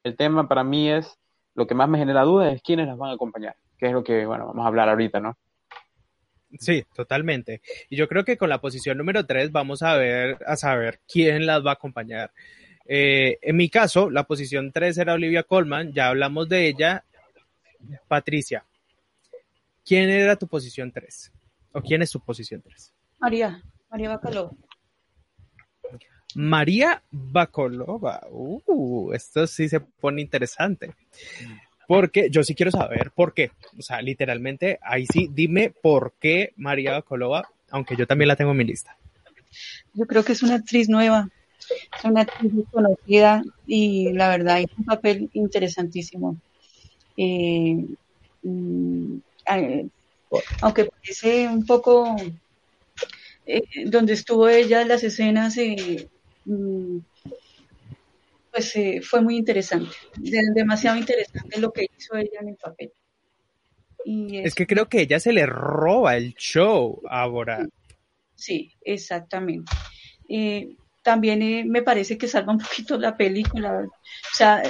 E: El, tema para mí es, lo que más me genera duda es quiénes las van a acompañar que es lo que, bueno, vamos a hablar ahorita, ¿no?
A: Sí, totalmente. Y yo creo que con la posición número 3 vamos a ver, a saber quién las va a acompañar. Eh, en mi caso, la posición 3 era Olivia Colman, ya hablamos de ella. Patricia, ¿quién era tu posición 3? ¿O quién es tu posición 3?
D: María, María Bacalova.
A: María Bacolova. Uh, esto sí se pone interesante. Porque yo sí quiero saber por qué. O sea, literalmente, ahí sí, dime por qué María Bacolova, aunque yo también la tengo en mi lista.
D: Yo creo que es una actriz nueva, es una actriz conocida y la verdad es un papel interesantísimo. Eh, mm, aunque parece un poco eh, donde estuvo ella en las escenas, eh, pues eh, fue muy interesante, demasiado interesante lo que hizo ella en el papel.
A: Y es, es que creo que ella se le roba el show ahora.
D: Sí, exactamente. Eh, también eh, me parece que salva un poquito la película. O sea,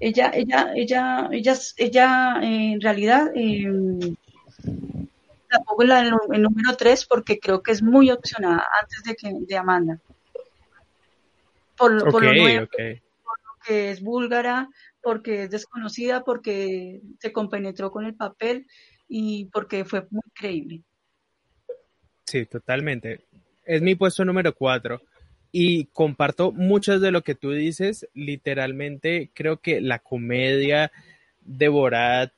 D: ella, ella, ella, ella, ella en realidad tampoco la el número 3 porque creo que es muy opcionada antes de que de Amanda por, okay, por, lo nuevo, okay. por lo que es búlgara, porque es desconocida, porque se compenetró con el papel y porque fue muy creíble.
A: Sí, totalmente. Es mi puesto número cuatro y comparto muchas de lo que tú dices. Literalmente creo que la comedia de Borat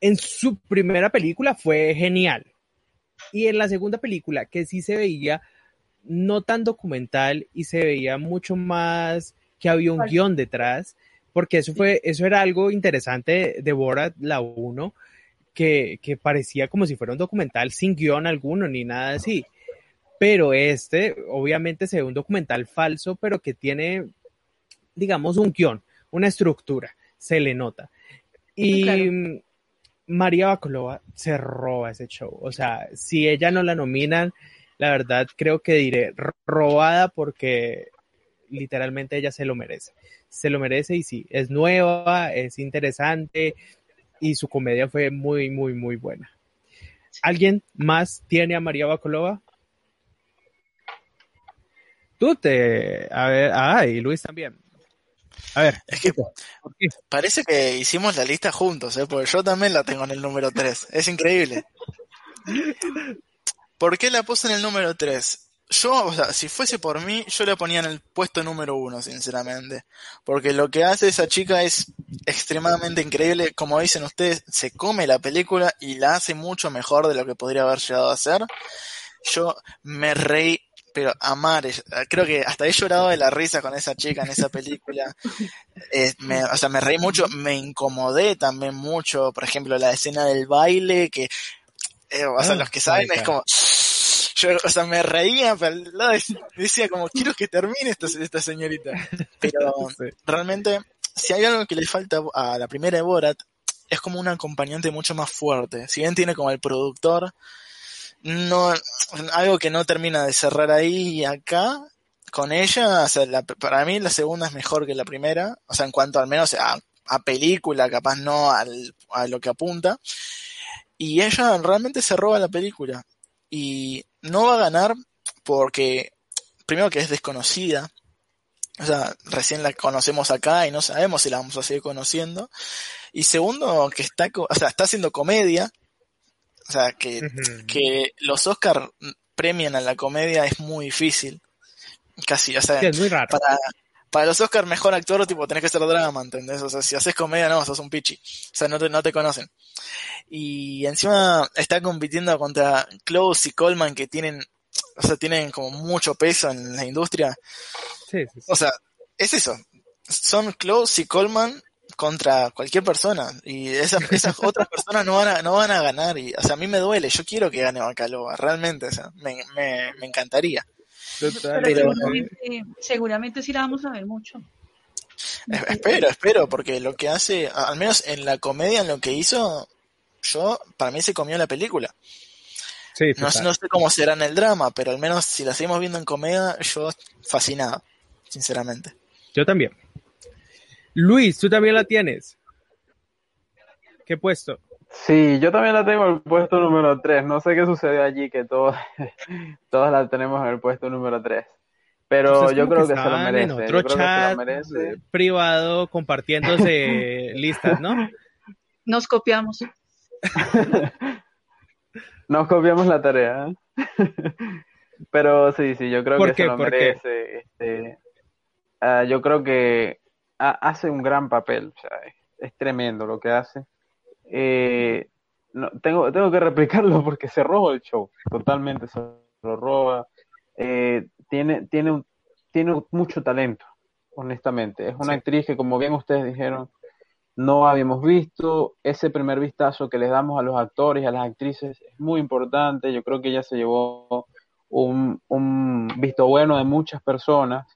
A: en su primera película fue genial. Y en la segunda película, que sí se veía no tan documental y se veía mucho más que había un guion detrás, porque eso fue, eso era algo interesante de Borat, la 1, que, que parecía como si fuera un documental sin guion alguno ni nada así. Pero este, obviamente, se ve un documental falso, pero que tiene, digamos, un guion, una estructura, se le nota. Y claro. María Bacolova se roba ese show. O sea, si ella no la nominan, la verdad creo que diré robada porque literalmente ella se lo merece. Se lo merece y sí, es nueva, es interesante y su comedia fue muy, muy, muy buena. ¿Alguien más tiene a María Bacolova? Tú te... A ver, ah, y Luis también. A ver.
C: Es que parece que hicimos la lista juntos, ¿eh? porque yo también la tengo en el número 3. Es increíble. [laughs] ¿Por qué la puse en el número 3? Yo, o sea, si fuese por mí, yo la ponía en el puesto número 1, sinceramente. Porque lo que hace esa chica es extremadamente increíble. Como dicen ustedes, se come la película y la hace mucho mejor de lo que podría haber llegado a ser. Yo me reí, pero a mares. Creo que hasta he llorado de la risa con esa chica en esa película. Eh, o sea, me reí mucho, me incomodé también mucho. Por ejemplo, la escena del baile, que eh, o sea, los que saben es como, [laughs] yo, o sea, me reía, pero lado decía como, quiero que termine esta, esta señorita. [laughs] Pero [laughs] sí. realmente, si hay algo que le falta a la primera de Borat, es como un acompañante mucho más fuerte. Si bien tiene como el productor, no, algo que no termina de cerrar ahí y acá, con ella, o sea, la, para mí la segunda es mejor que la primera, o sea, en cuanto al menos a, a película, capaz no al, a lo que apunta. Y ella realmente se roba la película. Y no va a ganar porque, primero que es desconocida. O sea, recién la conocemos acá y no sabemos si la vamos a seguir conociendo. Y segundo, que está, o sea, está haciendo comedia. O sea, que, uh -huh. que los Oscar premian a la comedia es muy difícil. Casi, o sea,
A: sí, es muy raro.
C: para, para los Oscars mejor actor, tipo, tenés que ser drama, ¿entendés? O sea, si haces comedia, no, sos un pichi. O sea, no te, no te conocen. Y encima está compitiendo contra Close y Coleman que tienen, o sea, tienen como mucho peso en la industria.
A: Sí, sí, sí.
C: O sea, es eso. Son Close y Coleman contra cualquier persona y esas, esas [laughs] otras personas no van a, no van a ganar y o sea a mí me duele yo quiero que gane Bacalova realmente o sea me, me, me encantaría
D: pero, seguramente, seguramente sí la vamos a ver mucho.
C: Espero espero porque lo que hace al menos en la comedia en lo que hizo yo para mí se comió la película.
A: Sí,
C: no, no sé cómo será en el drama pero al menos si la seguimos viendo en comedia yo fascinado sinceramente.
A: Yo también. Luis, ¿tú también la tienes? ¿Qué puesto?
E: Sí, yo también la tengo en el puesto número 3. No sé qué sucedió allí, que todos, [laughs] todas la tenemos en el puesto número 3. Pero yo creo que, se lo merece.
A: En otro chat privado compartiéndose [laughs] listas, ¿no?
D: Nos copiamos. [laughs]
E: Nos copiamos la tarea. Pero sí, sí, yo creo que se lo merece. Este, uh, yo creo que hace un gran papel, o sea, es, tremendo lo que hace. Eh, no, tengo, tengo que replicarlo [laughs] porque se roba el show, totalmente se lo roba. Eh, tiene, tiene, tiene mucho talento, honestamente. Es una actriz que, como bien ustedes dijeron, no habíamos visto. Ese primer vistazo que les damos a los actores y a las actrices es muy importante. Yo creo que ella se llevó un, un visto bueno de muchas personas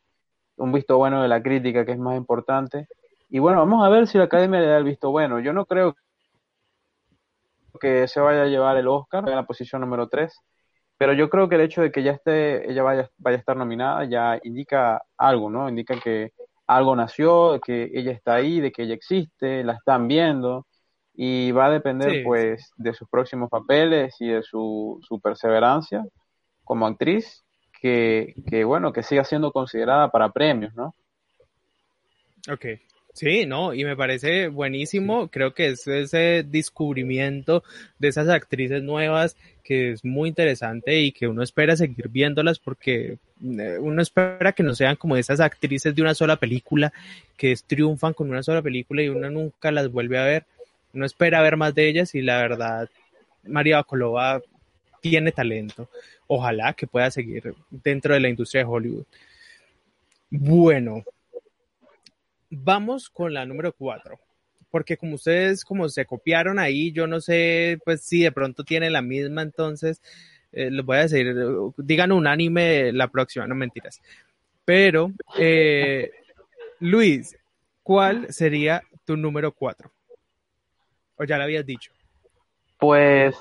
E: un visto bueno de la crítica, que es más importante. Y bueno, vamos a ver si la academia le da el visto bueno. Yo no creo que se vaya a llevar el Oscar en la posición número 3, pero yo creo que el hecho de que ya esté, ella vaya, vaya a estar nominada ya indica algo, ¿no? Indica que algo nació, de que ella está ahí, de que ella existe, la están viendo y va a depender pues de sus próximos papeles y de su, su perseverancia como actriz que, que, bueno, que siga siendo considerada para premios, ¿no?
A: Ok. Sí, no, y me parece buenísimo, creo que es ese descubrimiento de esas actrices nuevas que es muy interesante y que uno espera seguir viéndolas porque eh, uno espera que no sean como esas actrices de una sola película que triunfan con una sola película y uno nunca las vuelve a ver. Uno espera ver más de ellas y la verdad, María Bacolova tiene talento ojalá que pueda seguir dentro de la industria de Hollywood. Bueno, vamos con la número cuatro, porque como ustedes como se copiaron ahí, yo no sé, pues si de pronto tiene la misma, entonces eh, les voy a decir, digan un anime la próxima, no mentiras. Pero, eh, Luis, ¿cuál sería tu número cuatro? ¿O ya lo habías dicho?
E: Pues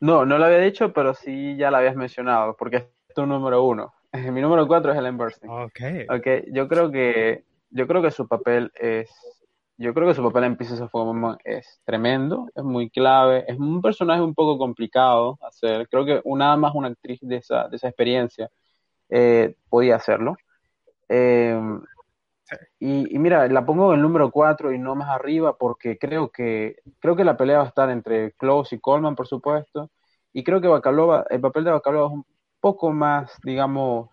E: no, no lo había dicho, pero sí ya lo habías mencionado, porque es tu número uno. [laughs] Mi número cuatro es Ellen Burstyn.
A: Okay.
E: okay. Yo creo que, yo creo que su papel es, yo creo que su papel en Pieces of Woman es tremendo, es muy clave, es un personaje un poco complicado hacer. Creo que nada más una actriz de esa, de esa experiencia eh, podía hacerlo. Eh, y, mira, la pongo en el número 4 y no más arriba porque creo que, creo que la pelea va a estar entre Close y Coleman, por supuesto. Y creo que Bacalova, el papel de Bacalova es un poco más, digamos,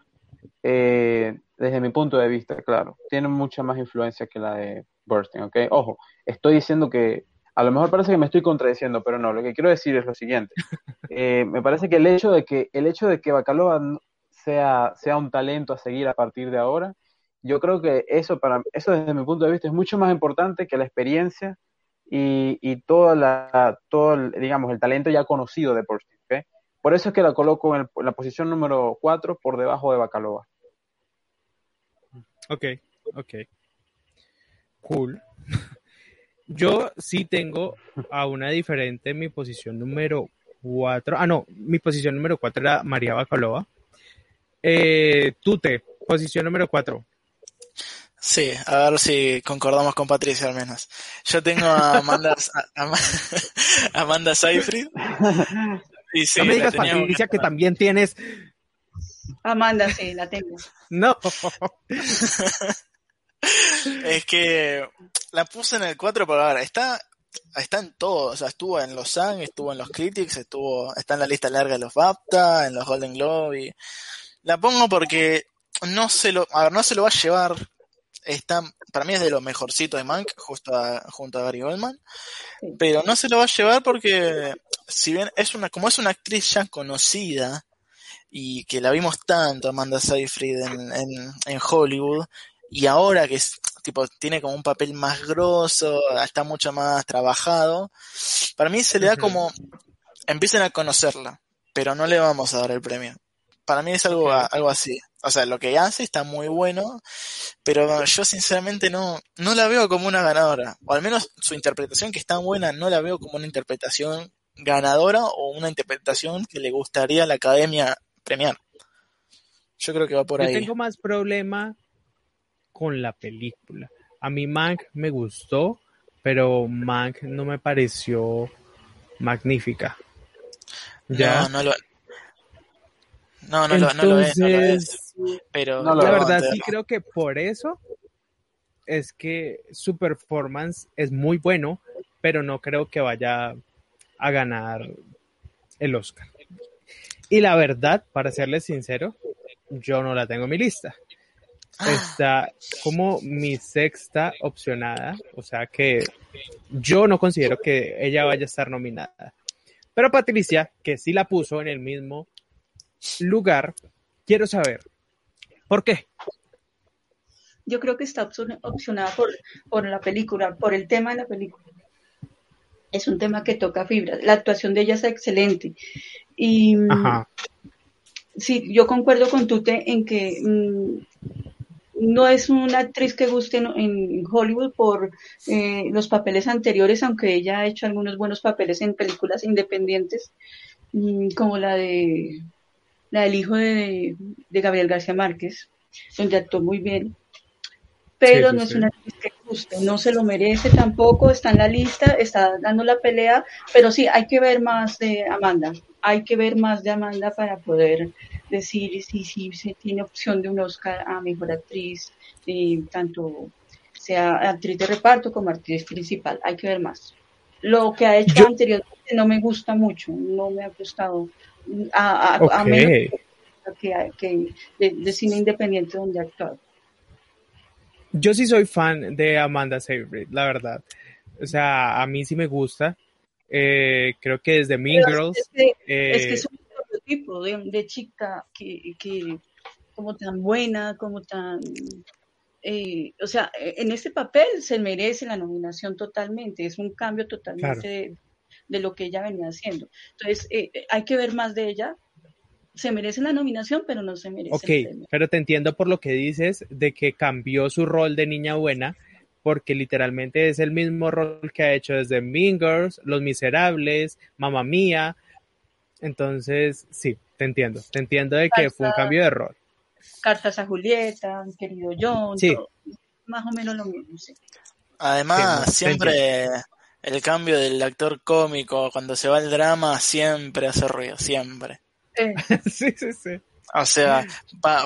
E: eh, desde mi punto de vista, claro, tiene mucha más influencia que la de Bursting, ¿ok? Ojo, estoy diciendo que a lo mejor parece que me estoy contradiciendo, pero no, lo que quiero decir es lo siguiente. [laughs] Eh, me parece que el hecho de que, el hecho de que Bacalova sea, sea un talento a seguir a partir de ahora, yo creo que eso para eso desde mi punto de vista es mucho más importante que la experiencia y, y toda la, todo el, digamos el talento ya conocido de Porsche. Por eso es que la coloco en, la posición número 4 por debajo de Bacalova.
A: Ok, ok. Cool. [laughs] Yo sí tengo a una diferente en mi posición número 4. Ah, no, mi posición número 4 era María Bacalova. Eh, Tute, posición número 4.
C: Sí, a ver si concordamos con Patricia al menos. Yo tengo a Amanda, [laughs] a, [laughs] Amanda Seyfried.
A: Y sí, no me digas, Patricia, que también tienes.
D: Amanda, sí, la tengo. [laughs]
A: No. [laughs]
C: es que la puse en el 4 pero ahora está, está en todo. O sea, estuvo en los Sun, estuvo en los Critics, estuvo, está en la lista larga de los BAFTA, en los Golden Globe. Y la pongo porque no se lo, a ver, no se lo va a llevar está, para mí es de los mejorcitos de Mank, justo junto a Gary Goldman, pero no se lo va a llevar porque, si bien es una, como es una actriz ya conocida, y que la vimos tanto, Amanda Seyfried, en, en, en Hollywood, y ahora que tipo, tiene como un papel más grosso, está mucho más trabajado. Para mí se le da como, empiecen a conocerla, pero no le vamos a dar el premio. Para mí es algo, algo así. O sea, lo que hace está muy bueno, pero yo sinceramente no, no la veo como una ganadora. O al menos su interpretación, que es tan buena, no la veo como una interpretación ganadora o una interpretación que le gustaría a la academia premiar. Yo creo que va por ahí.
A: Yo tengo más problema con la película. A mí Mank me gustó, pero Mank no me pareció magnífica.
C: ¿Ya? No, no lo, no, no, lo, no lo es, Pero
A: la verdad sí creo que por eso es que su performance es muy bueno, pero no creo que vaya a ganar el Oscar. Y la verdad, para serles sincero, yo no la tengo en mi lista. Ah. Está como mi sexta opcionada, o sea que yo no considero que ella vaya a estar nominada. Pero Patricia, que sí la puso en el mismo lugar, quiero saber, ¿por qué?
D: Yo creo que está opcionada por, por la película, por el tema de la película. Es un tema que toca fibras. La actuación de ella es excelente. Y sí, yo concuerdo con Tute en que mm, no es una actriz que guste en, Hollywood por eh, los papeles anteriores, aunque ella ha hecho algunos buenos papeles en películas independientes, mm, como la de la del hijo de, Gabriel García Márquez, donde actuó muy bien. Pero no es una actriz que no se lo merece tampoco, está en la lista, está dando la pelea, pero sí, hay que ver más de Amanda, hay que ver más de Amanda para poder decir si, si se tiene opción de un Oscar a mejor actriz, eh, tanto sea actriz de reparto como actriz principal, hay que ver más. Lo que ha hecho anteriormente no me gusta mucho, no me ha gustado a, a, menos que, de, cine independiente donde ha actuado.
A: Yo sí soy fan de Amanda Seyfried, la verdad. O sea, a mí sí me gusta. Eh, creo que desde Mean Girls.
D: Es que, es, que eh, es un prototipo de, de chica que, que, como tan buena, como tan eh, o sea, en este papel se merece la nominación totalmente, es un cambio totalmente de lo que ella venía haciendo. Entonces, eh, eh, hay que ver más de ella. Se merece la nominación, pero no se merece.
A: Ok, pero te entiendo por lo que dices de que cambió su rol de niña buena, porque literalmente es el mismo rol que ha hecho desde Mean Girls, Los Miserables, Mamma Mía. Entonces, sí, te entiendo. Te entiendo de que fue un cambio de rol.
D: Cartas a Julieta, querido John, sí. más o menos lo mismo, sí.
C: Además, siempre el cambio del actor cómico cuando se va al drama siempre hace ruido, siempre. [laughs]
A: sí, sí, sí.
C: O sea,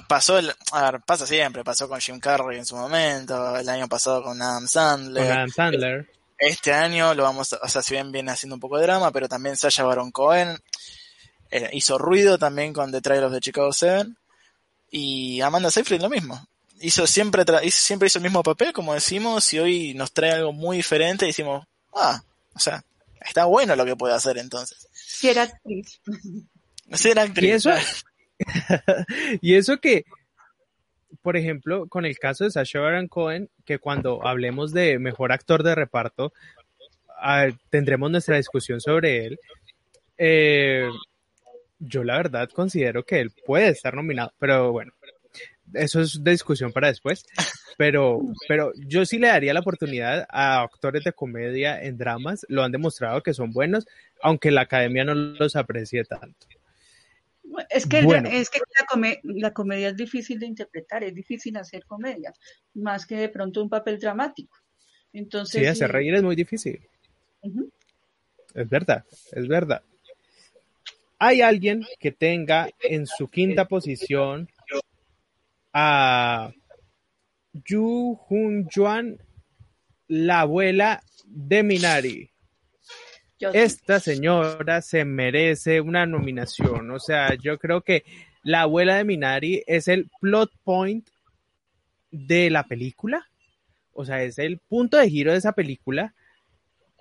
C: pasó, el, a ver, pasa siempre, pasó con Jim Carrey en su momento, el año pasado con Adam Sandler.
A: Con Adam Sandler.
C: Este año lo vamos a, o sea, si bien viene haciendo un poco de drama, pero también Sasha Baron Cohen eh, hizo ruido también con The Trial of the Chicago Seven y Amanda Seyfried lo mismo. Hizo siempre, siempre hizo el mismo papel, como decimos, y hoy nos trae algo muy diferente y decimos, ah, o sea, está bueno lo que puede hacer entonces.
D: Si era actriz. [laughs] [laughs]
C: Actriz.
A: Y eso, [laughs] y eso que, por ejemplo, con el caso de Sacha Baron Cohen, que cuando hablemos de mejor actor de reparto, tendremos nuestra discusión sobre él. Eh, yo la verdad considero que él puede estar nominado, pero bueno, eso es de discusión para después. Pero, pero yo sí le daría la oportunidad a actores de comedia en dramas, lo han demostrado que son buenos, aunque la academia no los aprecie tanto.
D: Es que, es que la, comedia es difícil de interpretar, es difícil hacer comedia, más que de pronto un papel dramático. Entonces,
A: sí, hacer reír es muy difícil. Es verdad, es verdad. Hay alguien que tenga en su quinta posición a Yu Hun Juan, la abuela de Minari. Esta señora se merece una nominación. O sea, yo creo que la abuela de Minari es el plot point de la película. O sea, es el punto de giro de esa película.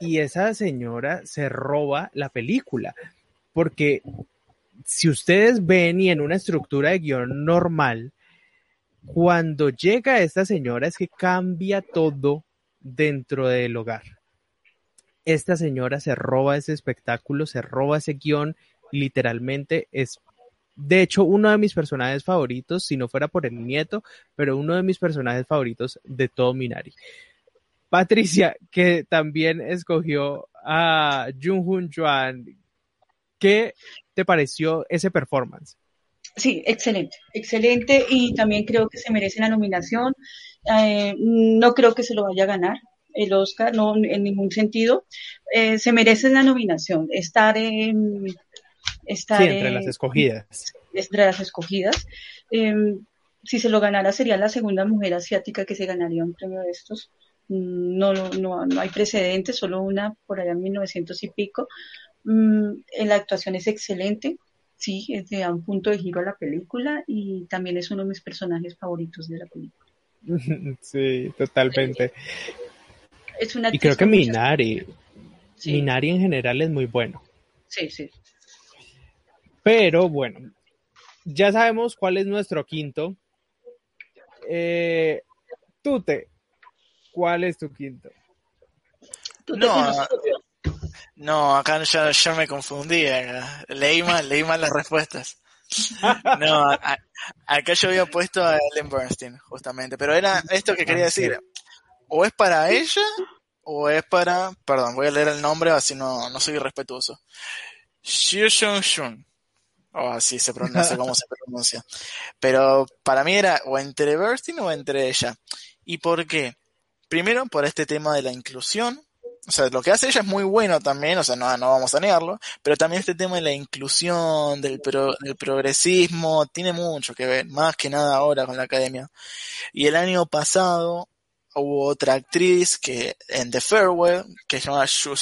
A: Y esa señora se roba la película. Porque si ustedes ven y en una estructura de guion normal, cuando llega esta señora es que cambia todo dentro del hogar. Esta señora se roba ese espectáculo, se roba ese guion, literalmente es, de hecho, uno de mis personajes favoritos, si no fuera por el nieto, pero uno de mis personajes favoritos de todo Minari. Patricia, que también escogió a Jung Hoon Juan, ¿qué te pareció ese performance?
D: Sí, excelente, excelente y también creo que se merece la nominación. Eh, no creo que se lo vaya a ganar el Oscar, no en ningún sentido. Eh, se merece la nominación, estar en...
A: Estar entre las escogidas.
D: Entre las escogidas. Em, si se lo ganara sería la segunda mujer asiática que se ganaría un premio de estos. Mm, no, no, no hay precedentes, solo una por allá en 1900 y pico. Mm, la actuación es excelente, sí, es de un punto de giro a la película y también es uno de mis personajes favoritos de la película. [laughs]
A: Sí, totalmente. Es una y creo que Minari, Minari en general es muy bueno.
D: Sí, sí.
A: Pero bueno, ya sabemos cuál es nuestro quinto. Eh, Tute, ¿cuál es tu quinto?
C: no, no, acá ya, me confundí. Leí mal, leí mal las respuestas. No, acá yo había puesto a Ellen Bernstein, justamente. Pero era esto que quería decir. O es para ella, o es para. Perdón, voy a leer el nombre, así no, no soy irrespetuoso. Xiu Shun Shun. O así se pronuncia, cómo se pronuncia. Pero para mí era o entre Bernstein o entre ella. ¿Y por qué? Primero, por este tema de la inclusión, o sea, lo que hace ella es muy bueno también, o sea, no, no vamos a negarlo, pero también este tema de la inclusión, del, del progresismo, tiene mucho que ver, más que nada ahora con la academia. Y el año pasado hubo otra actriz que en The Farewell, que se llama Xu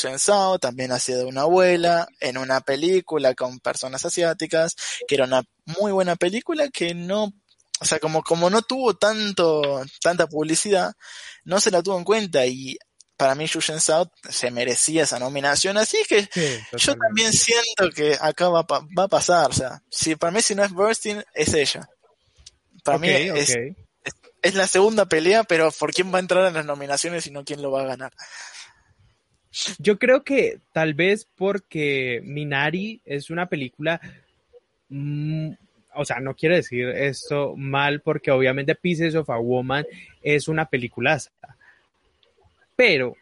C: también hacía de una abuela, en una película con personas asiáticas, que era una muy buena película que no o sea, como, como no tuvo tanto, tanta publicidad, no se la tuvo en cuenta y para mí Yushen Sao se merecía esa nominación, así que yo también siento que acá va, va, a pasar, o sea, si para mí si no es Burstyn, es ella. Para mí es, es, la segunda pelea, pero ¿por quién va a entrar en las nominaciones y no quién lo va a ganar?
A: Yo creo que tal vez porque Minari es una película, mm, o sea, no quiero decir esto mal porque obviamente Pieces of a Woman es una película pero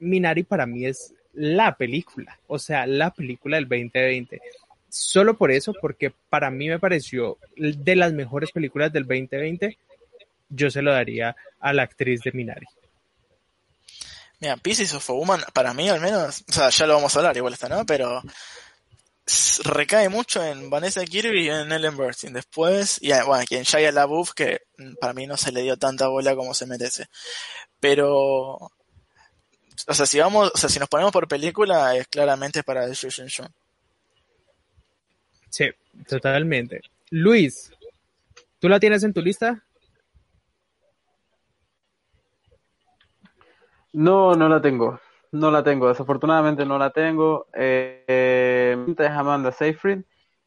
A: Minari para mí es la película, o sea, la película del 2020. Solo por eso, porque para mí me pareció de las mejores películas del 2020, yo se lo daría a la actriz de Minari.
C: Mira, Pieces of a Woman, para mí al menos, o sea, ya lo vamos a hablar igual esta, ¿no? Pero recae mucho en Vanessa Kirby y en Ellen Burstyn. Después, y bueno, aquí en Shia LaBeouf, que para mí no se le dio tanta bola como se merece. Pero, o sea, si vamos, o sea, si nos ponemos por película, es claramente para Shu Shun.
A: Sí, totalmente. Luis, ¿tú la tienes en tu lista?
E: No, no la tengo. No la tengo. Desafortunadamente no la tengo. Eh, es Amanda Seyfried.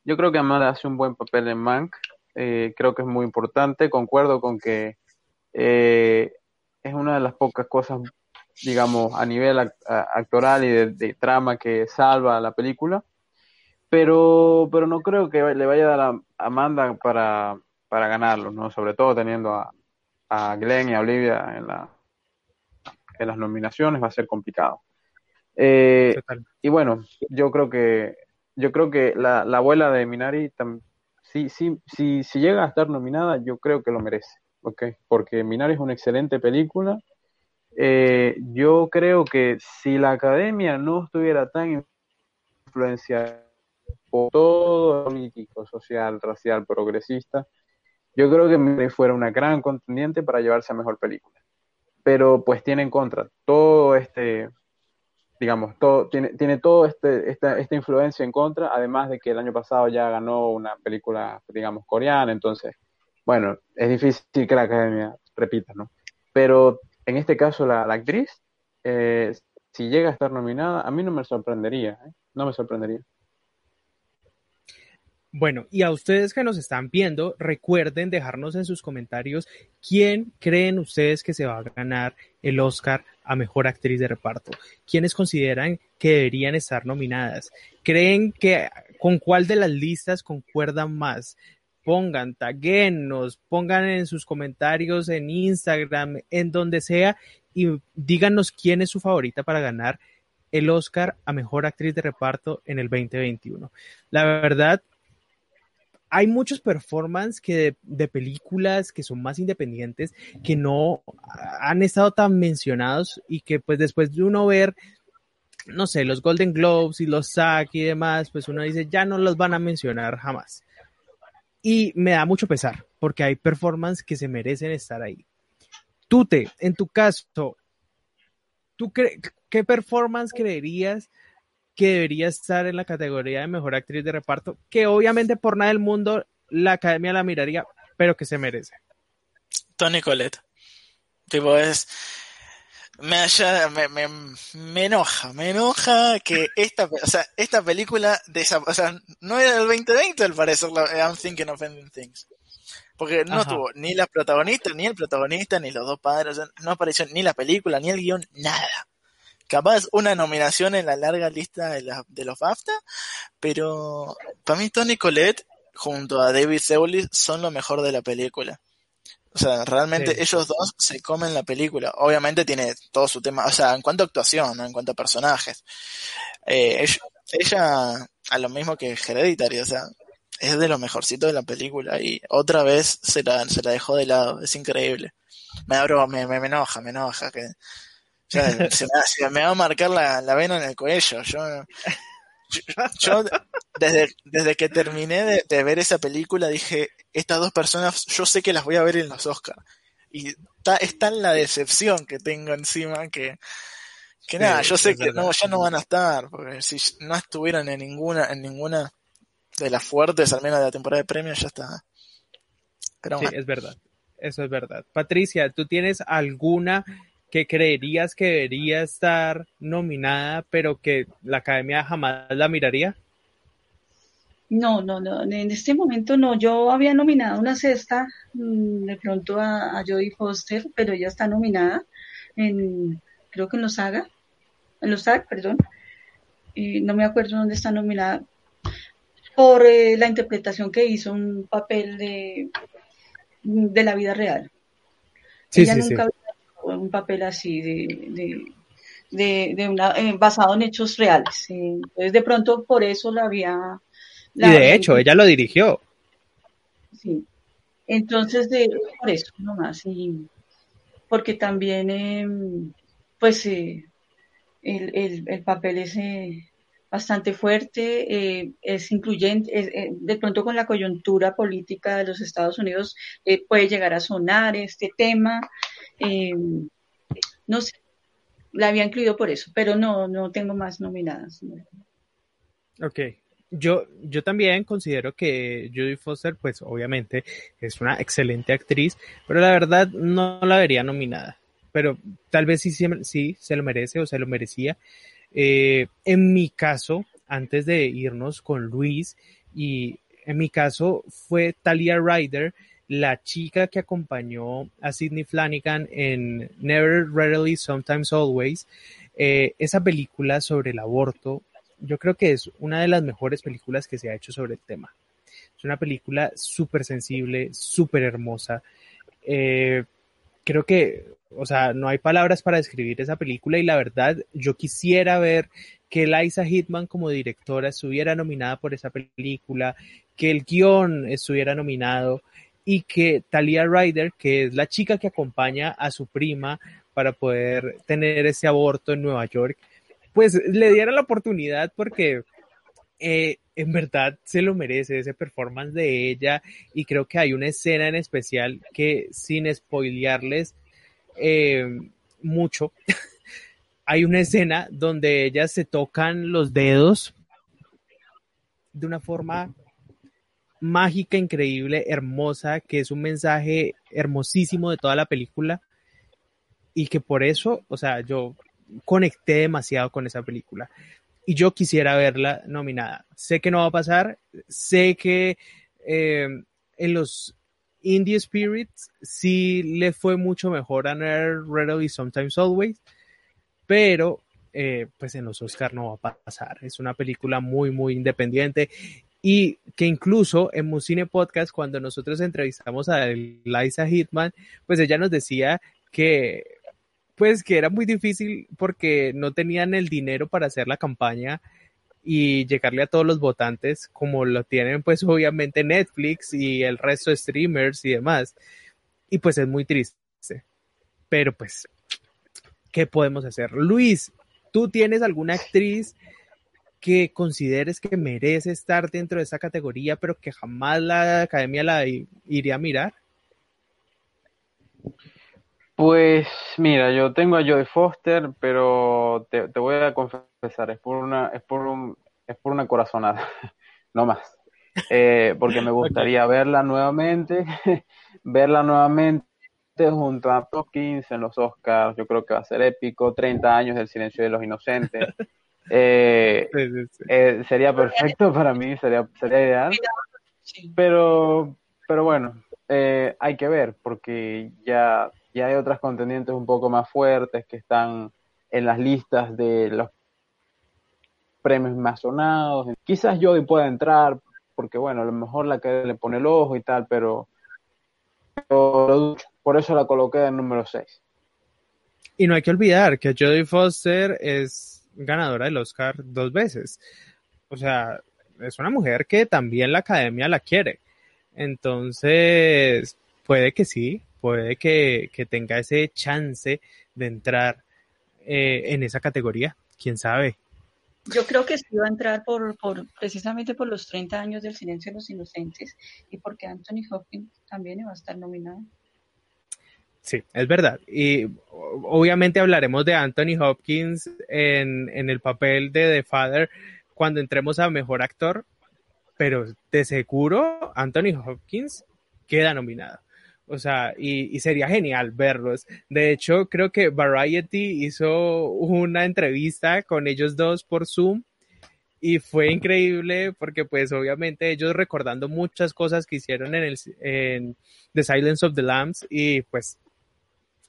E: Yo creo que Amanda hace un buen papel en Mank. Eh, creo que es muy importante. Concuerdo con que eh, es una de las pocas cosas, digamos, a nivel actoral y de, trama que salva la película. Pero, pero no creo que le vaya a dar a Amanda para, para ganarlo, ¿no? Sobre todo teniendo a, a Glenn y a Olivia en, la, en las nominaciones va a ser complicado. Eh, y bueno, yo creo que yo creo que la, la abuela de Minari, si, si, si, si llega a estar nominada, yo creo que lo merece. Okay, porque Minari es una excelente película. Eh, yo creo que si la academia no estuviera tan influenciada por todo político, social, racial, progresista, yo creo que Minari fuera una gran contendiente para llevarse a mejor película. Pero pues tiene en contra todo este, digamos, todo, tiene, tiene todo este, esta, esta influencia en contra, además de que el año pasado ya ganó una película, digamos, coreana, entonces bueno, es difícil que la academia repita, ¿no? Pero en este caso la, actriz, eh, si llega a estar nominada, a mí no me sorprendería, ¿eh? no me sorprendería.
A: Bueno, y a ustedes que nos están viendo, recuerden dejarnos en sus comentarios quién creen ustedes que se va a ganar el Oscar a Mejor Actriz de Reparto. ¿Quiénes consideran que deberían estar nominadas? ¿Creen que con cuál de las listas concuerdan más? Pongan, taguenos, pongan en sus comentarios en Instagram, en donde sea, y díganos quién es su favorita para ganar el Oscar a Mejor Actriz de Reparto en el 2021. La verdad, hay muchos performances que de, películas que son más independientes que no han estado tan mencionados y que pues después de uno ver no sé, los Golden Globes y los SAG y demás, pues uno dice, ya no los van a mencionar jamás. Y me da mucho pesar, porque hay performances que se merecen estar ahí. Tute, en tu caso, ¿tú qué performance creerías que debería estar en la categoría de mejor actriz de reparto, que obviamente por nada del mundo la academia la miraría, pero que se merece.
C: Tony Colette. Tipo, es. Me, me, me, enoja, me enoja que esta, o sea, esta película, o sea, no era del 2020 al parecer, I'm Thinking of Ending Things. Porque no tuvo ni las protagonistas, ni el protagonista, ni los dos padres, no apareció ni la película, ni el guion, nada capaz una nominación en la larga lista de, de los BAFTA, pero para mí Tony Collette junto a David Seulis son lo mejor de la película. O sea, realmente ellos dos se comen la película. Obviamente tiene todo su tema, o sea, en cuanto a actuación, en cuanto a personajes. Eh, ella, a lo mismo que Hereditary, o sea, es de lo mejorcito de la película y otra vez se la, se la dejó de lado. Es increíble. Me abro, me, me, me enoja, me enoja que se, me, va a marcar la, la, vena en el cuello. Yo, yo, desde, desde que terminé de, de, ver esa película dije, estas dos personas yo sé que las voy a ver en los Oscars. Y está, es tan la decepción que tengo encima que, que nada, yo sé que no, ya no van a estar, porque si no estuvieron en ninguna, en ninguna de las fuertes, al menos de la temporada de premios, ya está.
A: Pero sí, es verdad. Eso es verdad. Patricia, ¿tú tienes alguna que creerías que debería estar nominada, pero que la academia jamás la miraría?
D: No, no, no, en este momento no. Yo había nominado una cesta mm, de pronto a, Jodie Foster, pero ella está nominada en, creo que en los Saga, en los SAG, perdón, y no me acuerdo dónde está nominada, por eh, la interpretación que hizo un papel de, de la vida real.
A: Sí, sí, sí
D: un papel así de, de, de, una, eh, basado en hechos reales. Entonces, de pronto, por eso la había...
A: y de hecho, ella lo dirigió.
D: Sí. Entonces, de, por eso nomás. Y porque también, em, pues, eh, el, el, el, papel es eh, bastante fuerte, es incluyente, de pronto con la coyuntura política de los Estados Unidos puede llegar a sonar este tema, eh, no sé, la había incluido por eso, pero no, no tengo más nominadas.
A: Ok. Yo, yo también considero que Judy Foster, pues obviamente es una excelente actriz, pero la verdad no la vería nominada. Pero tal vez sí, sí se lo merece o se lo merecía. Eh, en mi caso, antes de irnos con Luis, y en mi caso fue Talia Ryder, la chica que acompañó a Sidney Flanagan en Never, Rarely, Sometimes, Always, eh, esa película sobre el aborto, yo creo que es una de las mejores películas que se ha hecho sobre el tema. Es una película súper sensible, súper hermosa. Eh, creo que, o sea, no hay palabras para describir esa película y la verdad, yo quisiera ver que Liza Hitman como directora estuviera nominada por esa película, que el guion estuviera nominado y que Talia Ryder, que es la chica que acompaña a su prima para poder tener ese aborto en Nueva York, pues le diera la oportunidad porque eh, en verdad se lo merece ese performance de ella y creo que hay una escena en especial que sin spoilearles eh, mucho, [laughs] hay una escena donde ellas se tocan los dedos de una forma mágica, increíble, hermosa, que es un mensaje hermosísimo de toda la película y que por eso, o sea, yo conecté demasiado con esa película. y yo quisiera verla nominada. Sé que no va a pasar, sé que eh, en los Indie Spirits sí le fue mucho mejor a Nerd Red y Sometimes Always, pero eh, pues en los Oscar no va a pasar. Es una película muy, muy independiente y que incluso en Musine Podcast, cuando nosotros entrevistamos a Liza Hitman, pues ella nos decía que pues que era muy difícil porque no tenían el dinero para hacer la campaña y llegarle a todos los votantes como lo tienen pues obviamente Netflix y el resto de streamers y demás. Y pues es muy triste. Pero pues, ¿qué podemos hacer? Luis, ¿tú tienes alguna actriz que consideres que merece estar dentro de esa categoría, pero que jamás la academia la iría a mirar?
E: Pues mira, yo tengo a Joy Foster, pero te, voy a confesar, es por una, es por un, es por una corazonada, [laughs] no más. Eh, porque me [laughs] gustaría verla nuevamente, [laughs] verla nuevamente junto a Hopkins en los Oscars, yo creo que va a ser épico, 30 años del silencio de los inocentes. Eh, eh, sería perfecto [laughs] para mí, sería, sería ideal. Pero, pero bueno, hay que ver, porque ya y hay otras contendientes un poco más fuertes que están en las listas de los premios más sonados. Quizás Jodie pueda entrar, porque bueno, a lo mejor la que le pone el ojo y tal, pero, por eso la coloqué en número 6.
A: Y no hay que olvidar que Jodie Foster es ganadora del Oscar dos veces. O sea, es una mujer que también la academia la quiere. Entonces, puede que sí, puede que, tenga ese chance de entrar eh, en esa categoría. ¿Quién sabe?
D: Yo creo que sí va a entrar por, por, precisamente por los 30 años del silencio de los inocentes y porque Anthony Hopkins también va a estar nominado.
A: Sí, es verdad. Y obviamente hablaremos de Anthony Hopkins en, en el papel de The Father cuando entremos a Mejor Actor, pero de seguro Anthony Hopkins queda nominado. O sea, y, sería genial verlos. De hecho, creo que Variety hizo una entrevista con ellos dos por Zoom y fue increíble porque pues obviamente ellos recordando muchas cosas que hicieron en, el, en The Silence of the Lambs y pues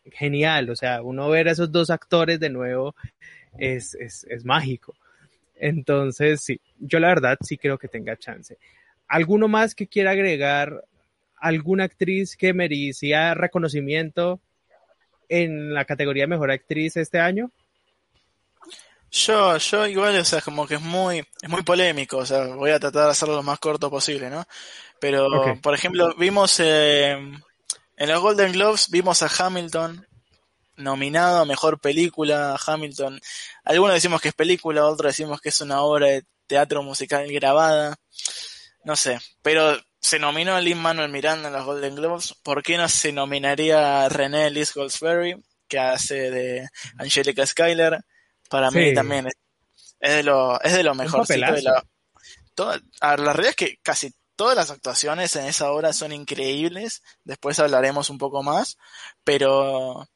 A: genial, o sea, uno ver a esos dos actores de nuevo es, es, es mágico. Entonces, sí, yo la verdad sí creo que tenga chance. ¿Alguno más que quiera agregar alguna actriz que merecía reconocimiento en la categoría de mejor actriz este año?
C: Yo, yo igual, o sea, como que es muy, es muy polémico, o sea, voy a tratar de hacerlo lo más corto posible, ¿no? Pero, por ejemplo, vimos eh, en los Golden Globes, vimos a Hamilton nominado a mejor película, Hamilton. Algunos decimos que es película, otros decimos que es una obra de teatro musical grabada. No sé, pero se nominó a Lin Manuel Miranda en los Golden Globes, ¿por qué no se nominaría a René Liz Goldsberry, que hace de Angelica Schuyler? Para mí también es, de lo, es de lo mejorcito de la, la realidad es que casi todas las actuaciones en esa obra son increíbles, después hablaremos un poco más, pero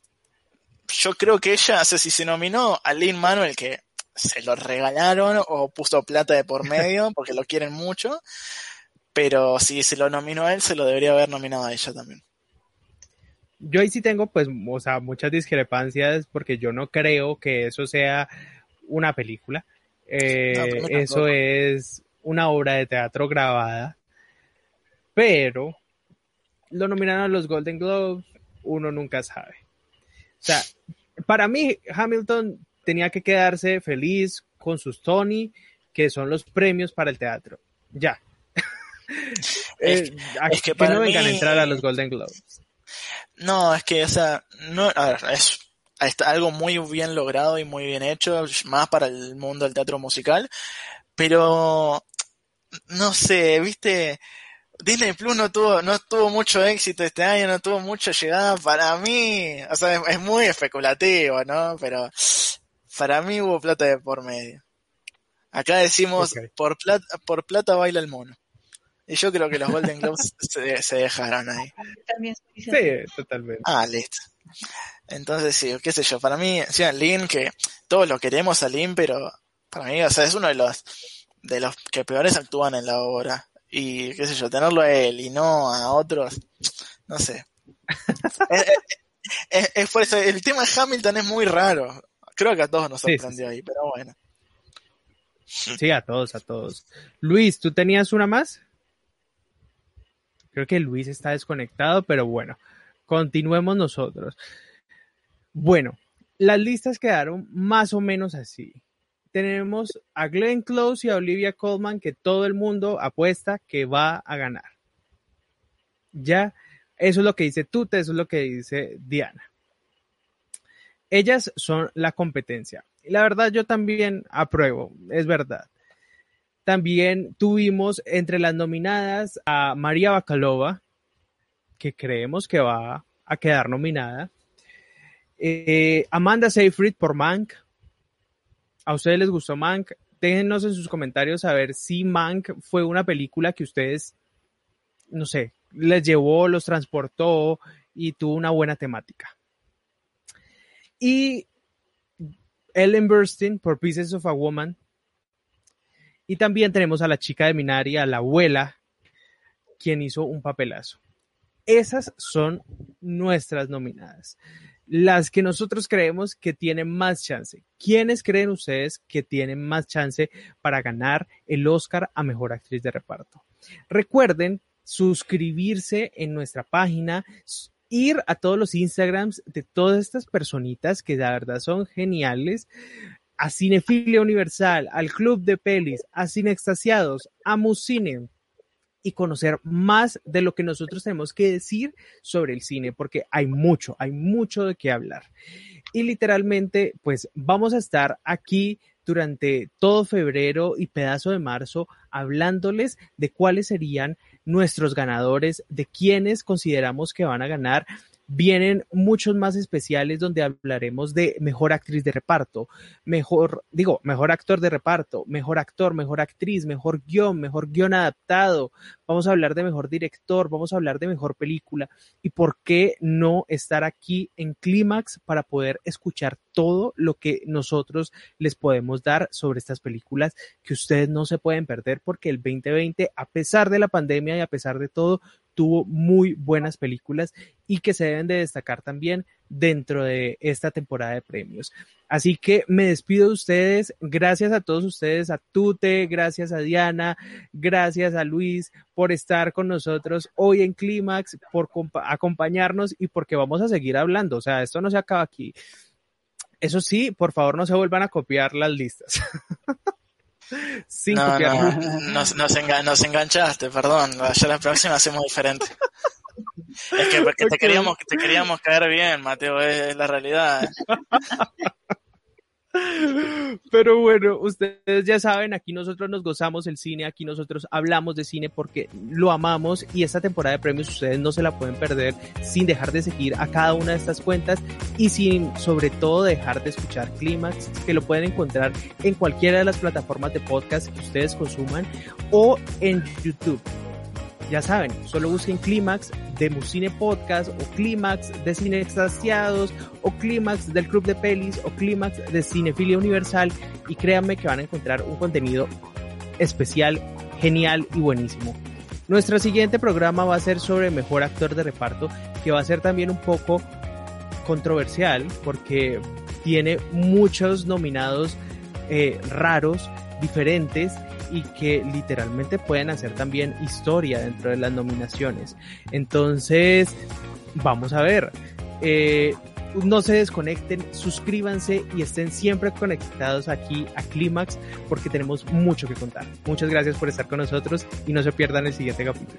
C: yo creo que ella, o si se nominó a Lin Manuel, que se lo regalaron o puso plata de por medio [laughs] porque lo quieren mucho, pero si se lo nominó a él, se lo debería haber nominado a ella también.
A: Yo ahí sí tengo, pues, o sea, muchas discrepancias porque yo no creo que eso sea una película. Eh, eso es una obra de teatro grabada, pero lo nominaron a los Golden Globes, uno nunca sabe. O sea, para mí Hamilton tenía que quedarse feliz con sus Tony, que son los premios para el teatro. Ya, [laughs]
C: es,
A: eh, que, para no vengan a entrar a los Golden Globes.
C: No, es que, o sea, no, a ver, es, algo muy bien logrado y muy bien hecho, más para el mundo del teatro musical, pero no sé, viste, Disney Plus no tuvo, no tuvo mucho éxito este año, no tuvo mucha llegada para mí, o sea, es, muy especulativo, ¿no? Pero para mí hubo plata de por medio. Acá decimos, por plata, por plata baila el mono. Y yo creo que los Golden Globes [laughs] se, dejaron ahí.
A: Sí, totalmente.
C: Ah, listo. Entonces sí, qué sé yo, para mí, sí, Lin, que todos lo queremos a Lin, pero Para mí, o sea, es uno de los de los que peores actúan en la obra. Y qué sé yo, tenerlo a él y no a otros, no sé. [laughs] es, por eso, el tema de Hamilton es muy raro. Creo que a todos nos sorprendió ahí, pero bueno.
A: Sí, a todos, a todos. Luis, ¿tú tenías una más? Creo que Luis está desconectado, pero bueno, continuemos nosotros. Bueno, las listas quedaron más o menos así. Tenemos a Glenn Close y a Olivia Colman que todo el mundo apuesta que va a ganar. Ya, eso es lo que dice Tute, eso es lo que dice Diana. Ellas son la competencia. Y la verdad yo también apruebo, es verdad. También tuvimos entre las nominadas a María Bacalova, que creemos que va a quedar nominada. Eh, Amanda Seyfried por Mank. ¿A ustedes les gustó Mank? Déjenos en sus comentarios saber si Mank fue una película que ustedes, no sé, les llevó, los transportó y tuvo una buena temática. Y Ellen Burstyn por Pieces of a Woman. Y también tenemos a la chica de Minari, a la abuela, quien hizo un papelazo. Esas son nuestras nominadas. Las que nosotros creemos que tienen más chance. ¿Quiénes creen ustedes que tienen más chance para ganar el Oscar a Mejor Actriz de Reparto? Recuerden suscribirse en nuestra página, ir a todos los Instagrams de todas estas personitas que la verdad son geniales, a Cinefilia Universal, al Club de Pelis, a Cine Extasiados, a Muscine y conocer más de lo que nosotros tenemos que decir sobre el cine, porque hay mucho, hay mucho de qué hablar. Y literalmente, pues vamos a estar aquí durante todo febrero y pedazo de marzo hablándoles de cuáles serían nuestros ganadores, de quienes consideramos que van a ganar vienen muchos más especiales donde hablaremos de mejor actriz de reparto, mejor, digo, mejor actor de reparto, mejor actor, mejor actriz, mejor guion, mejor guion adaptado. Vamos a hablar de mejor director, vamos a hablar de mejor película y por qué no estar aquí en Clímax para poder escuchar todo lo que nosotros les podemos dar sobre estas películas que ustedes no se pueden perder porque el 2020, a pesar de la pandemia y a pesar de todo, tuvo muy buenas películas y que se deben de destacar también dentro de esta temporada de premios. Así que me despido de ustedes. Gracias a todos ustedes, a Tute, gracias a Diana, gracias a Luis por estar con nosotros hoy en Clímax, por acompañarnos y porque vamos a seguir hablando. O sea, esto no se acaba aquí. Eso sí, por favor no se vuelvan a copiar las listas. [laughs]
C: no, no, nos, enganchaste, perdón. Ya la próxima hacemos diferente. Es que porque te queríamos, te queríamos caer bien, Mateo, es la realidad.
A: Pero bueno, ustedes ya saben, aquí nosotros nos gozamos el cine, aquí nosotros hablamos de cine porque lo amamos y esta temporada de premios ustedes no se la pueden perder sin dejar de seguir a cada una de estas cuentas y sin sobre todo dejar de escuchar Clímax, que lo pueden encontrar en cualquiera de las plataformas de podcast que ustedes consuman o en YouTube. Ya saben, solo busquen Clímax de Musine Podcast o Clímax de Cine Extasiados o Clímax del Club de Pelis o Clímax de Cinefilia Universal y créanme que van a encontrar un contenido especial, genial y buenísimo. Nuestro siguiente programa va a ser sobre Mejor Actor de Reparto, que va a ser también un poco controversial porque tiene muchos nominados eh, raros, diferentes y que literalmente pueden hacer también historia dentro de las nominaciones. Entonces, vamos a ver. Eh, no se desconecten, suscríbanse y estén siempre conectados aquí a Clímax porque tenemos mucho que contar. Muchas gracias por estar con nosotros y no se pierdan el siguiente capítulo.